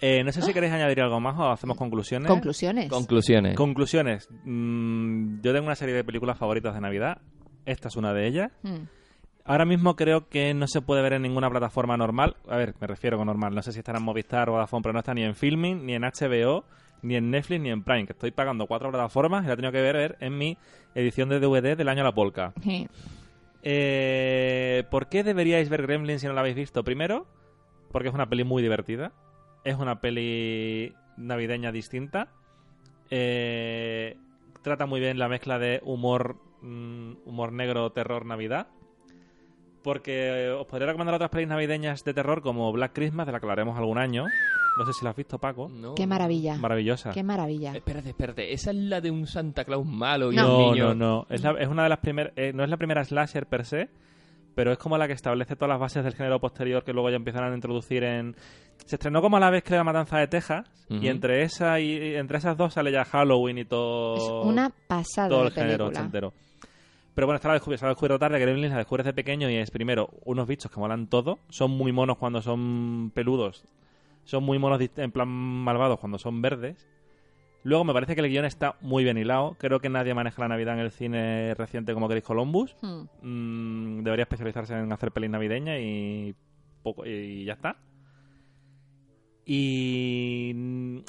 S1: Eh, no sé si queréis añadir algo más o hacemos conclusiones.
S2: Conclusiones.
S3: Conclusiones.
S1: Conclusiones. Mm, yo tengo una serie de películas favoritas de Navidad. Esta es una de ellas.
S2: Mm.
S1: Ahora mismo creo que no se puede ver en ninguna plataforma normal. A ver, me refiero con normal. No sé si estará en Movistar o Vodafone, pero no está ni en Filming, ni en HBO, ni en Netflix, ni en Prime. Que estoy pagando cuatro plataformas y la he tenido que ver en mi edición de DVD del año a la polka.
S2: Sí.
S1: Eh, ¿Por qué deberíais ver Gremlins si no la habéis visto? Primero, porque es una peli muy divertida. Es una peli navideña distinta. Eh, trata muy bien la mezcla de humor, mm, humor negro, terror, Navidad. Porque eh, os podría recomendar otras pelis navideñas de terror como Black Christmas, de la que hablaremos algún año. No sé si la has visto, Paco.
S3: No.
S2: Qué maravilla.
S1: Maravillosa.
S2: Qué maravilla.
S3: Espérate, espérate. Esa es la de un Santa Claus malo y
S2: No.
S3: un
S1: No,
S3: niño.
S1: no, no. Es, la- es una de las primeras. no es la primera slasher per se, pero es como la que establece todas las bases del género posterior que luego ya empiezan a introducir en. Se estrenó como a la vez que la matanza de Texas, y entre esa y y entre esas dos sale ya Halloween y todo.
S2: Es una pasada
S1: todo
S2: de
S1: el género
S2: película.
S1: Pero bueno, esta la descubrí, se la descubierto tarde, Gremlins la descubres de pequeño y es primero unos bichos que molan todo. Son muy monos cuando son peludos. Son muy monos en plan malvados cuando son verdes. Luego me parece que el guion está muy bien hilado. Creo que nadie maneja la Navidad en el cine reciente como Chris Columbus.
S2: Hmm.
S1: Mm, debería especializarse en hacer pelis navideñas y poco y ya está. Y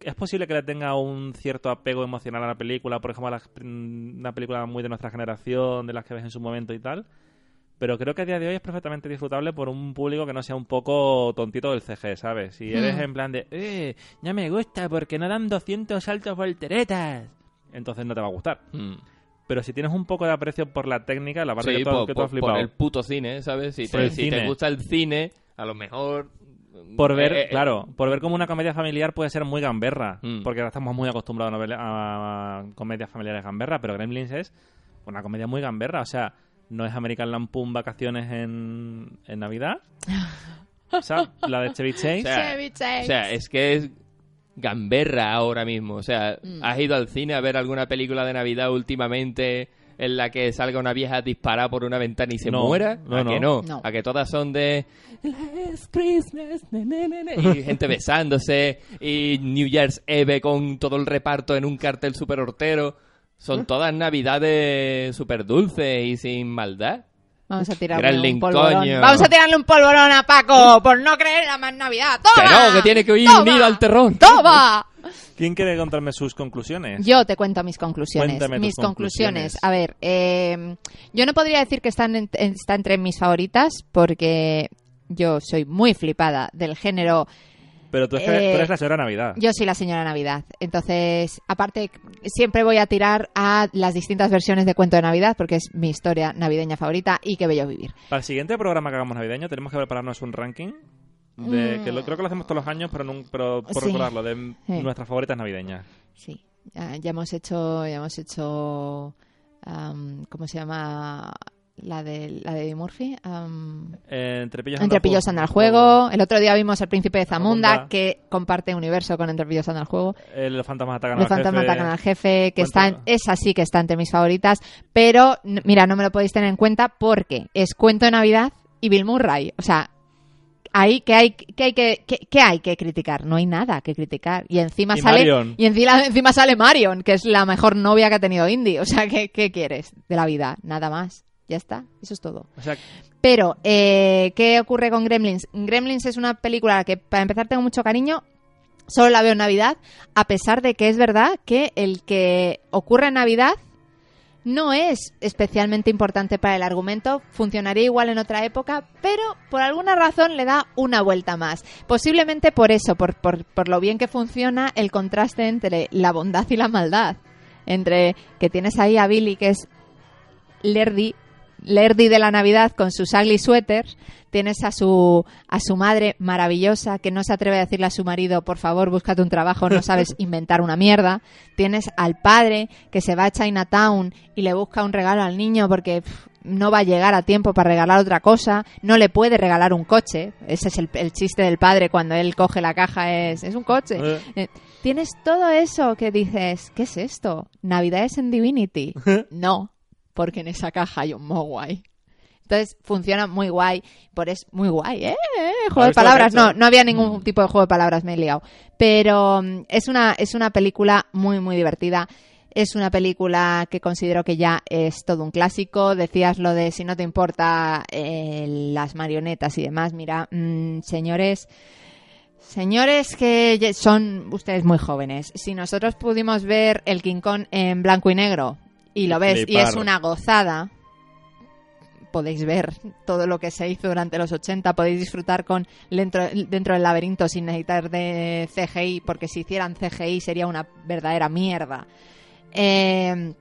S1: es posible que le tenga un cierto apego emocional a la película, por ejemplo, a la- mm, una película muy de nuestra generación, de las que ves en su momento y tal. Pero creo que a día de hoy es perfectamente disfrutable por un público que no sea un poco tontito del CG, ¿sabes? Si eres
S2: Hmm.
S1: en plan de, eh, ya me gusta porque no dan 200 saltos volteretas, entonces no te va a gustar.
S3: Mm.
S1: pero si tienes un poco de aprecio por la técnica, la parte
S3: Sí,
S1: que, tú,
S3: por,
S1: que tú has flipado.
S3: por el puto cine, ¿sabes? Si, te, si te gusta el cine, a lo mejor...
S1: Por ver,
S3: eh, eh,
S1: claro, por ver como una comedia familiar puede ser muy gamberra,
S3: Mm.
S1: porque ahora estamos muy acostumbrados a, novela- a comedias familiares gamberra, pero Gremlins es una comedia muy gamberra, o sea, no es American Lampoon vacaciones en, en Navidad, o sea, la de Chevy Chase,
S3: O sea,
S2: Chevy Chase.
S3: O sea, es que es gamberra ahora mismo. O sea,
S2: Mm.
S3: ¿has ido al cine a ver alguna película de Navidad últimamente en la que salga una vieja disparada por una ventana y se
S1: No,
S3: muera?
S1: no,
S3: ¿A
S1: no.
S3: que no?
S2: No.
S3: ¿A que todas son de... Last Christmas, na, na, na, na", y gente besándose, y New Year's Eve con todo el reparto en un cartel super hortero. Son todas navidades súper dulces y sin maldad.
S2: Vamos a tirarle un polvorón.
S3: coño.
S2: Vamos a tirarle un polvorón a Paco por no creer en la más Navidad.
S3: Que
S2: ¡Toma!
S3: no, que tiene que ir
S2: ¡Toma!
S3: unido al terror.
S2: ¡Toma!
S1: ¿Quién quiere contarme sus conclusiones?
S2: Yo te cuento mis conclusiones.
S1: Cuéntame tus
S2: mis conclusiones.
S1: conclusiones.
S2: A ver, eh, yo no podría decir que están en- está entre mis favoritas porque yo soy muy flipada del género.
S1: Pero tú, es que-
S2: Eh,
S1: tú eres la señora Navidad.
S2: Yo soy la señora Navidad. Entonces, aparte, siempre voy a tirar a las distintas versiones de Cuento de Navidad porque es mi historia navideña favorita y qué bello vivir.
S1: Para el siguiente programa que hagamos navideño tenemos que prepararnos un ranking de
S2: Mm.
S1: que lo, creo que lo hacemos todos los años, pero, pero por
S2: Sí.
S1: recordarlo, de
S2: Sí.
S1: nuestras favoritas navideñas.
S2: Sí, ya, ya hemos hecho, ya hemos hecho, am, ¿cómo se llama? La de, la de Murphy. am,
S1: Eh, entre pillos
S2: anda el juego. El otro día vimos El Príncipe de Zamunda, que comparte universo con Entre pillos anda el juego.
S1: Eh, Los fantasmas atacan
S2: Los
S1: al
S2: fantasmas
S1: jefe.
S2: atacan al jefe, que
S1: Cuento-
S2: está en- esa sí que está entre mis favoritas. Pero, mira, no me lo podéis tener en cuenta porque es Cuento de Navidad y Bill Murray. O sea, ahí que hay que, hay que, que- que hay que criticar. No hay nada que criticar. Y encima
S1: Y
S2: sale
S1: Marion.
S2: y encima, encima sale Marion, que es la mejor novia que ha tenido Indy. O sea, ¿qué, qué quieres de la vida? Nada más. Ya está. Eso es todo.
S1: O sea,
S2: Pero, eh, ¿qué ocurre con Gremlins? Gremlins es una película que, para empezar, tengo mucho cariño. Solo la veo en Navidad, a pesar de que es verdad que el que ocurre en Navidad no es especialmente importante para el argumento, funcionaría igual en otra época, pero por alguna razón le da una vuelta más. Posiblemente por eso, por, por, por lo bien que funciona el contraste entre la bondad y la maldad. Entre que tienes ahí a Billy, que es lerdy, lerdy de la Navidad con sus ugly sweaters. Tienes a su, a su madre maravillosa que no se atreve a decirle a su marido, por favor, búscate un trabajo, no sabes inventar una mierda. Tienes al padre que se va a Chinatown y le busca un regalo al niño porque pff, no va a llegar a tiempo para regalar otra cosa. No le puede regalar un coche. Ese es el, el chiste del padre cuando él coge la caja, es, es un coche.
S1: Eh.
S2: Eh, Tienes todo eso que dices, ¿qué es esto? ¿Navidad es en Divinity? No, porque en esa caja hay un Mogwai. Entonces funciona muy guay, por es muy guay, ¿eh? Juego de palabras, no, no había ningún tipo de juego de palabras, me he liado. Pero mm, es una, es una película muy, muy divertida. Es una película que considero que ya es todo un clásico. Decías lo de si no te importa eh, las marionetas y demás. Mira, mm, señores, Señores que son ustedes muy jóvenes, si nosotros pudimos ver el King Kong en blanco y negro y lo ves y es una gozada, podéis ver todo lo que se hizo durante los 80, podéis disfrutar con dentro, dentro del laberinto sin necesitar de CGI, porque si hicieran CGI sería una verdadera mierda. Eh,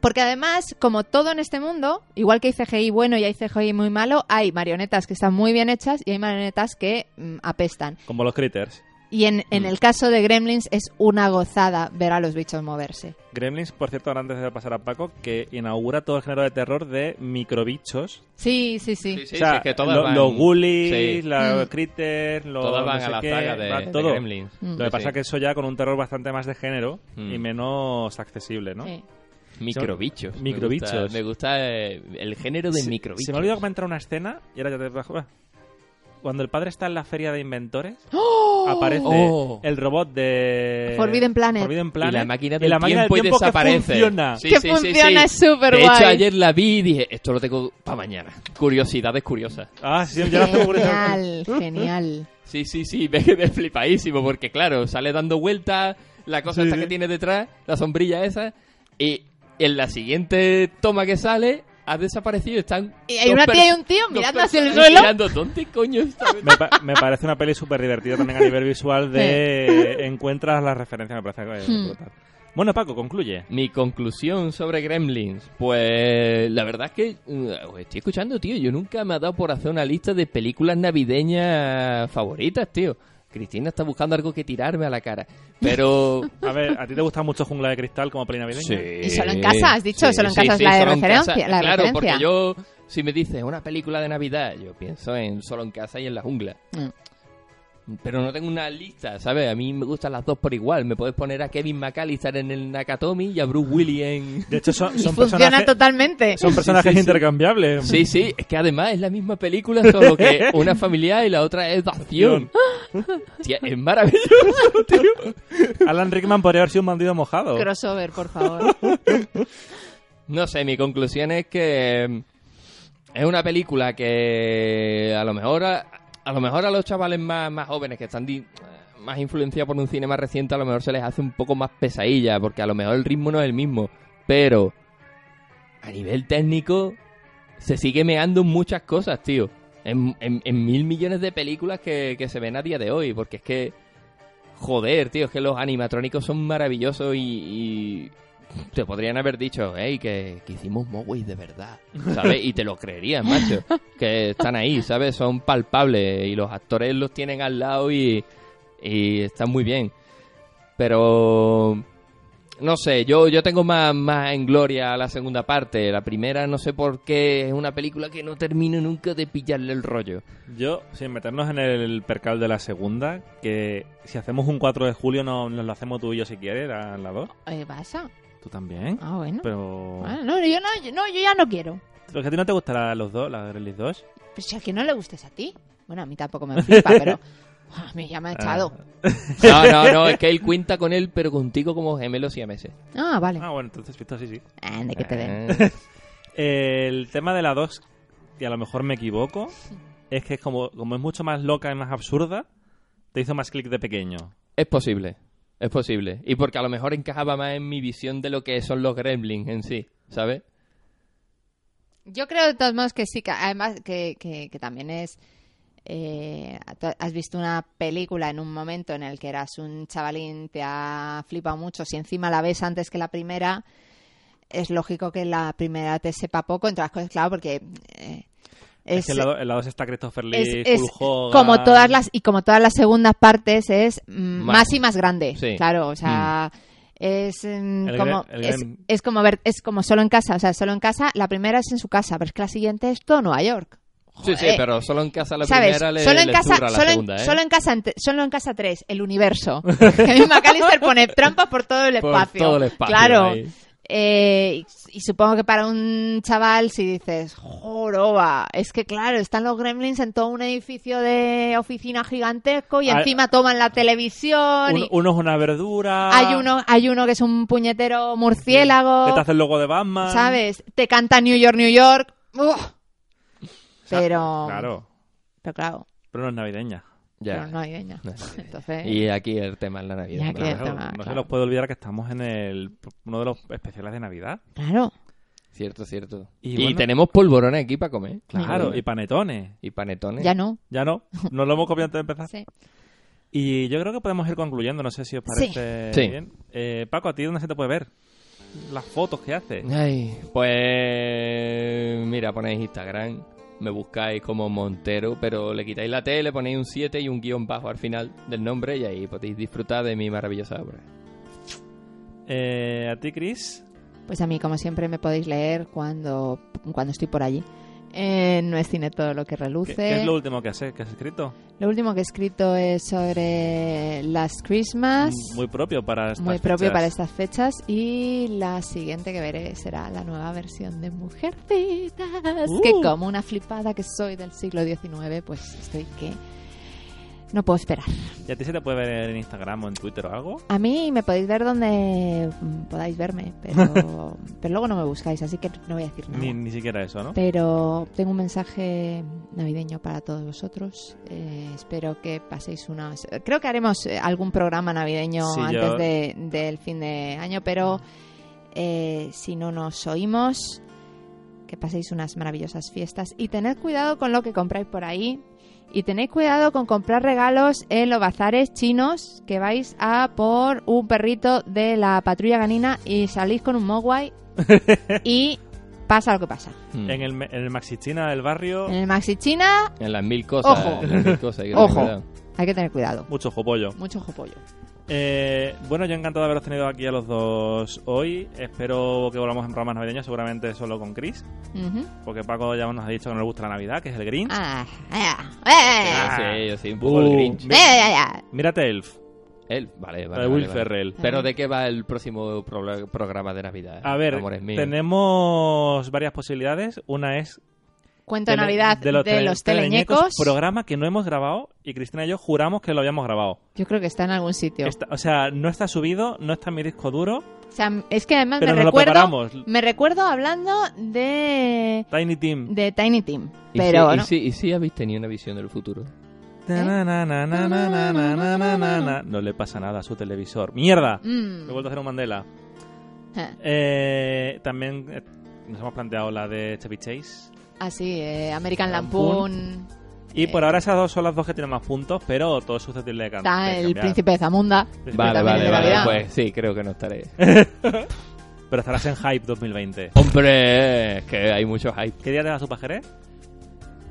S2: porque además, como todo en este mundo, igual que hay CGI bueno y hay CGI muy malo, hay marionetas que están muy bien hechas y hay marionetas que mm, apestan.
S1: Como los critters.
S2: Y en, en el caso de Gremlins es una gozada ver a los bichos moverse.
S1: Gremlins, por cierto, ahora antes de pasar a Paco, que inaugura todo el género de terror de microbichos.
S2: Sí, sí, sí.
S3: Sí, sí,
S1: o sea,
S3: sí, que todas
S1: lo-
S3: van-
S1: los ghoulies, los
S2: Mm.
S1: critters, los
S3: Todas van
S1: no sé
S3: a la
S1: qué,
S3: saga de,
S1: va
S3: de
S1: todo.
S3: Gremlins.
S2: Mm.
S1: Lo que
S3: Sí,
S1: pasa
S3: sí.
S1: es que eso ya con un terror bastante más de género
S3: Mm.
S1: y menos accesible, ¿no?
S2: Sí.
S3: Microbichos. Me
S1: Microbichos.
S3: gusta- Me gusta, eh, el género de microbichos.
S1: Se me ha olvidado comentar una escena y ahora ya te bajo. Cuando el padre está en la feria de inventores, aparece
S3: Oh.
S1: el robot de
S2: Forbidden Planet.
S1: Forbidden Planet,
S3: Y la máquina
S1: y
S3: del
S1: la máquina del
S3: tiempo y
S1: tiempo que
S3: desaparece.
S1: funciona.
S3: Sí,
S2: que
S3: sí,
S2: funciona,
S3: sí.
S2: es súper
S3: De hecho,
S2: guay.
S3: ayer la vi y dije, esto lo tengo para mañana. Curiosidades curiosas.
S1: Ah, sí, ya lo tengo por eso.
S2: Genial, genial.
S3: Sí, sí, sí, me quedé flipadísimo porque, claro, sale dando vueltas la cosa
S1: Sí,
S3: esta
S1: sí.
S3: que tiene detrás, la sombrilla esa, y en la siguiente toma que sale, ha desaparecido. Están
S2: Y hay una tía y un tío mirando hacia el suelo.
S3: Mirando, ¿dónde coño está?
S1: Me, pa- me parece una peli súper divertida también a nivel visual de encuentras las referencias, me parece
S2: Hmm.
S1: brutal. Bueno, Paco, concluye.
S3: Mi conclusión sobre Gremlins, pues la verdad es que uh, os estoy escuchando, tío. Yo nunca me ha dado por hacer una lista de películas navideñas favoritas, tío. Cristina está buscando algo que tirarme a la cara. Pero.
S1: A ver, ¿a ti te gusta mucho Jungla de Cristal como peli navideña?
S2: Y solo en casa, has dicho, solo en casa es la de
S3: solo en
S2: referencia,
S3: casa.
S2: la de
S3: claro,
S2: referencia.
S3: porque yo, si me dices una película de Navidad, yo pienso en solo en casa y en la jungla.
S2: Mm.
S3: Pero no tengo una lista, ¿sabes? A mí me gustan las dos por igual. Me puedes poner a Kevin McAllister en el Nakatomi y a Bruce Willis en...
S1: De hecho, son,
S2: Y
S1: son
S2: funciona
S1: personajes,
S2: totalmente.
S1: son personajes
S3: Sí, sí, sí.
S1: intercambiables.
S3: Sí, sí, es que además es la misma película, solo que una familiar y la otra es de acción. Tía, es maravilloso, tío.
S1: Alan Rickman podría haber sido un bandido mojado.
S2: Crossover, por favor.
S3: No sé, mi conclusión es que es una película que a lo mejor a, lo mejor a los chavales más, más jóvenes que están más influenciados por un cine más reciente a lo mejor se les hace un poco más pesadilla porque a lo mejor el ritmo no es el mismo, pero a nivel técnico se sigue meando muchas cosas, tío. En, en- mil millones de películas que, que se ven a día de hoy, porque es que joder, tío, es que los animatrónicos son maravillosos y te podrían haber dicho, hey, que, que hicimos Mowgli de verdad, ¿sabes? Y te lo creerías, macho, que están ahí, ¿sabes? Son palpables y los actores los tienen al lado y, y están muy bien. Pero no sé, yo, yo tengo más, más en gloria la segunda parte. La primera no sé por qué es una película que no termino nunca de pillarle el rollo.
S1: Yo, sin meternos en el percal de la segunda, que si hacemos un 4 de julio no, nos lo hacemos tú y yo si quieres, la, la 2.
S2: ¿Qué pasa?
S1: ¿Tú también?
S2: Ah, bueno.
S1: Pero...
S2: Ah, no, yo no, yo, no, yo ya no quiero.
S1: ¿Pero que a ti no te gustará los dos, la Gremlins 2?
S2: Pues si a que no le gustes a ti. Bueno, a mí tampoco me flipa, pero a mí ya me ha echado.
S3: No, no, no, es que él cuenta con él, pero contigo como gemelos y a meses.
S2: Ah, vale.
S1: Ah, bueno, entonces visto así, sí.
S2: Ande, que te den.
S1: El tema de la 2, y a lo mejor me equivoco, es que es como, como es mucho más loca y más absurda, te hizo más clic de pequeño.
S3: Es posible, es posible. Y porque a lo mejor encajaba más en mi visión de lo que son los gremlins en sí, ¿sabes?
S2: Yo creo de todos modos que sí, que además que, que, también es... eh, has visto una película en un momento en el que eras un chavalín, te ha flipado mucho, si encima la ves antes que la primera, es lógico que la primera te sepa poco, entre las cosas, claro, porque... eh,
S1: Es, que en la, do- en la 2 está Christopher Lee,
S2: es, es como todas las y como todas las segundas partes es mm,
S3: Más.
S2: más y más grande
S3: Sí.
S2: claro o sea es mm,
S1: El
S2: como
S1: el
S2: es, es como ver es como solo en casa o sea solo en casa la primera es en su casa pero es que la siguiente es todo Nueva York
S3: Sí, sí, pero solo en casa la
S2: ¿Sabes?
S3: primera le,
S2: solo en
S3: le
S2: casa,
S3: zurra la
S2: solo,
S3: segunda,
S2: en,
S3: ¿eh?
S2: solo en casa, solo en casa 3, el universo. Kevin McAllister pone trampas por todo el
S3: Por
S2: espacio.
S3: todo el espacio
S2: Claro.
S3: ahí.
S2: Eh, y, y supongo que para un chaval, si dices, joroba, es que claro, están los gremlins en todo un edificio de oficina gigantesco y
S1: Ah,
S2: encima toman la televisión.
S1: Un-
S2: y
S1: uno es una verdura.
S2: hay, uno, hay uno que es un puñetero murciélago.
S1: Que te hace el logo de Batman.
S2: ¿Sabes? Te canta New York, New York. Uf. Pero.
S1: Claro,
S2: Pero claro,
S1: pero no es navideña.
S3: Ya.
S2: pero no navideña.
S3: No es navideña.
S2: Entonces.
S3: Y aquí el tema es la Navidad. Claro.
S2: el tema,
S1: no se nos puede olvidar que estamos en el uno de los especiales de Navidad.
S2: Claro.
S3: Cierto, cierto.
S1: Y
S3: Y,
S1: bueno-
S3: tenemos polvorones aquí para comer.
S1: Claro, y panetones.
S3: Y panetones.
S2: Ya no.
S1: Ya no, nos lo hemos copiado antes de empezar.
S2: Sí.
S1: Y yo creo que podemos ir concluyendo, no sé si os parece
S3: Sí.
S1: bien. Eh, Paco, ¿a ti dónde se te puede ver? Las fotos que haces.
S3: Ay, pues mira, ponéis Instagram, me buscáis como Montero, pero le quitáis la T, le ponéis un 7 y un guion bajo al final del nombre y ahí podéis disfrutar de mi maravillosa obra.
S1: Eh, ¿A ti, Chris?
S2: Pues a mí, como siempre, me podéis leer cuando, cuando estoy por allí. Eh, no es cine todo lo que
S1: ¿Qué,
S2: reluce.
S1: qué es lo último que has, que has escrito?
S2: Lo último que he escrito es sobre Last Christmas.
S1: Muy propio para estas
S2: Muy propio
S1: fechas.
S2: para estas fechas. Y la siguiente que veré será la nueva versión de Mujercitas.
S1: Uh.
S2: Que como una flipada que soy del siglo XIX, pues estoy que no puedo esperar.
S1: ¿Y a ti se te puede ver en Instagram o en Twitter o algo?
S2: A mí me podéis ver donde podáis verme, pero, pero luego no me buscáis, así que no voy a decir nada.
S1: Ni, ni siquiera eso, ¿no?
S2: Pero tengo un mensaje navideño para todos vosotros. Eh, espero que paséis unas. Creo que haremos eh, algún programa navideño
S1: Sí,
S2: antes
S1: yo-
S2: de- del fin de año, pero eh, si no nos oímos, que paséis unas maravillosas fiestas y tened cuidado con lo que compráis por ahí. Y tenéis cuidado con comprar regalos en los bazares chinos que vais a por un perrito de la patrulla ganina y salís con un mogwai y pasa lo que pasa.
S3: Mm.
S1: En el, en el Maxi China del barrio,
S2: En el Maxi China
S3: En las mil cosas.
S2: Ojo.
S3: en las mil cosas, hay que tener
S2: Ojo.
S3: cuidado.
S2: hay que tener cuidado.
S1: mucho jopollo.
S2: Mucho jopollo.
S1: Eh, bueno, yo encantado de haberos tenido aquí a los dos hoy. Espero que volvamos en programas navideños, seguramente solo con Chris. Porque Paco ya nos ha dicho que no le gusta la Navidad, que es el Grinch.
S2: Ah, ah, eh,
S1: Ah.
S3: Sí, yo sí, un poco el
S1: Uh,
S3: Grinch.
S2: eh, eh, eh.
S1: Mírate Elf,
S3: Él, vale,
S1: la
S3: vale.
S1: de
S3: vale,
S1: Will
S3: vale.
S1: Ferrell.
S3: Pero ¿de qué va el próximo pro- programa de Navidad?
S1: A ver, tenemos varias posibilidades. Una es
S2: Cuento de Navidad de los,
S1: de los
S2: teleñecos.
S1: Programa que no hemos grabado y Cristina y yo juramos que lo habíamos grabado.
S2: Yo creo que está en algún sitio.
S1: O sea, no está subido, no está en mi disco duro.
S2: O sea, es que además me recuerdo, me recuerdo hablando de
S1: Tiny Team.
S2: De Tiny Team.
S3: ¿Y
S2: pero
S3: si,
S2: no.
S3: habéis tenido una visión del futuro.
S1: No le pasa nada a su televisor. ¡Mierda!
S2: Mm.
S1: Me he vuelto a hacer un Mandela. También nos hemos planteado la de Chevy Chase.
S2: Ah, sí, eh, American
S1: Lampoon.
S2: Lampoon.
S1: Y por
S2: Eh.
S1: ahora esas dos son las dos que tienen más puntos, pero todo es susceptible de, can-
S2: Está el
S1: cambiar.
S2: príncipe de Zamunda.
S3: Vale, vale, vale. Pues sí, creo que no estaré.
S1: Pero estarás en Hype 2020.
S3: Hombre, es que hay mucho hype.
S1: ¿Qué día te vas a Pajeré?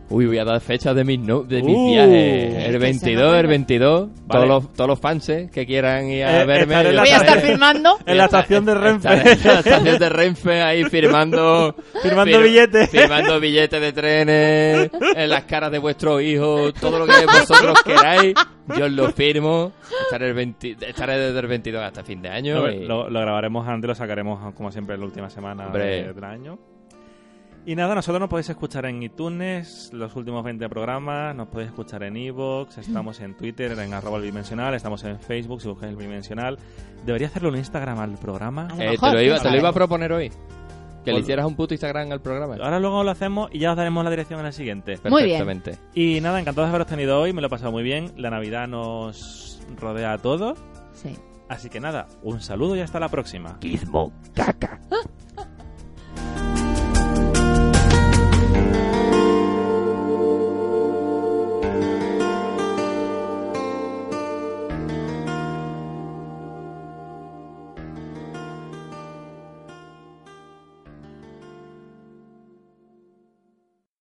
S3: Uy, voy a dar fechas de mis, no, de mis
S1: Uh.
S3: viajes. El
S2: se
S3: 22,
S2: nos
S3: el
S2: vaya.
S3: 22.
S1: Vale.
S3: Todos, los, todos los fans eh, que quieran ir a
S1: Eh,
S3: verme.
S2: Voy a estar firmando.
S1: En la estación de Renfe.
S3: En la estación de Renfe ahí firmando...
S1: Firmando
S3: fir-
S1: billetes.
S3: Firmando billetes de trenes, en las caras de vuestros hijos, todo lo que vosotros queráis, yo os lo firmo. Estaré, el 20 estaré desde el 22 hasta fin de año.
S1: Lo,
S3: y-
S1: lo- lo grabaremos antes, lo sacaremos como siempre en la última semana de- del año. Y nada, nosotros nos podéis escuchar en iTunes, los últimos 20 programas, nos podéis escuchar en Evox, estamos en Twitter, en arroba el bidimensional, estamos en Facebook, si buscáis el bidimensional. Debería hacerle un Instagram al programa.
S2: A lo
S3: Eh, te, lo iba,
S2: quién
S3: te lo iba a proponer hoy. Que le
S1: Por-
S3: hicieras un puto Instagram al programa.
S1: Ahora luego lo hacemos y ya os daremos la dirección en el siguiente.
S2: Muy bien.
S3: Perfectamente.
S1: Y nada, encantado de haberos tenido hoy, me lo he pasado muy bien. La Navidad nos rodea a todos.
S2: Sí.
S1: Así que nada, un saludo y hasta la próxima.
S4: Gizmo, caca.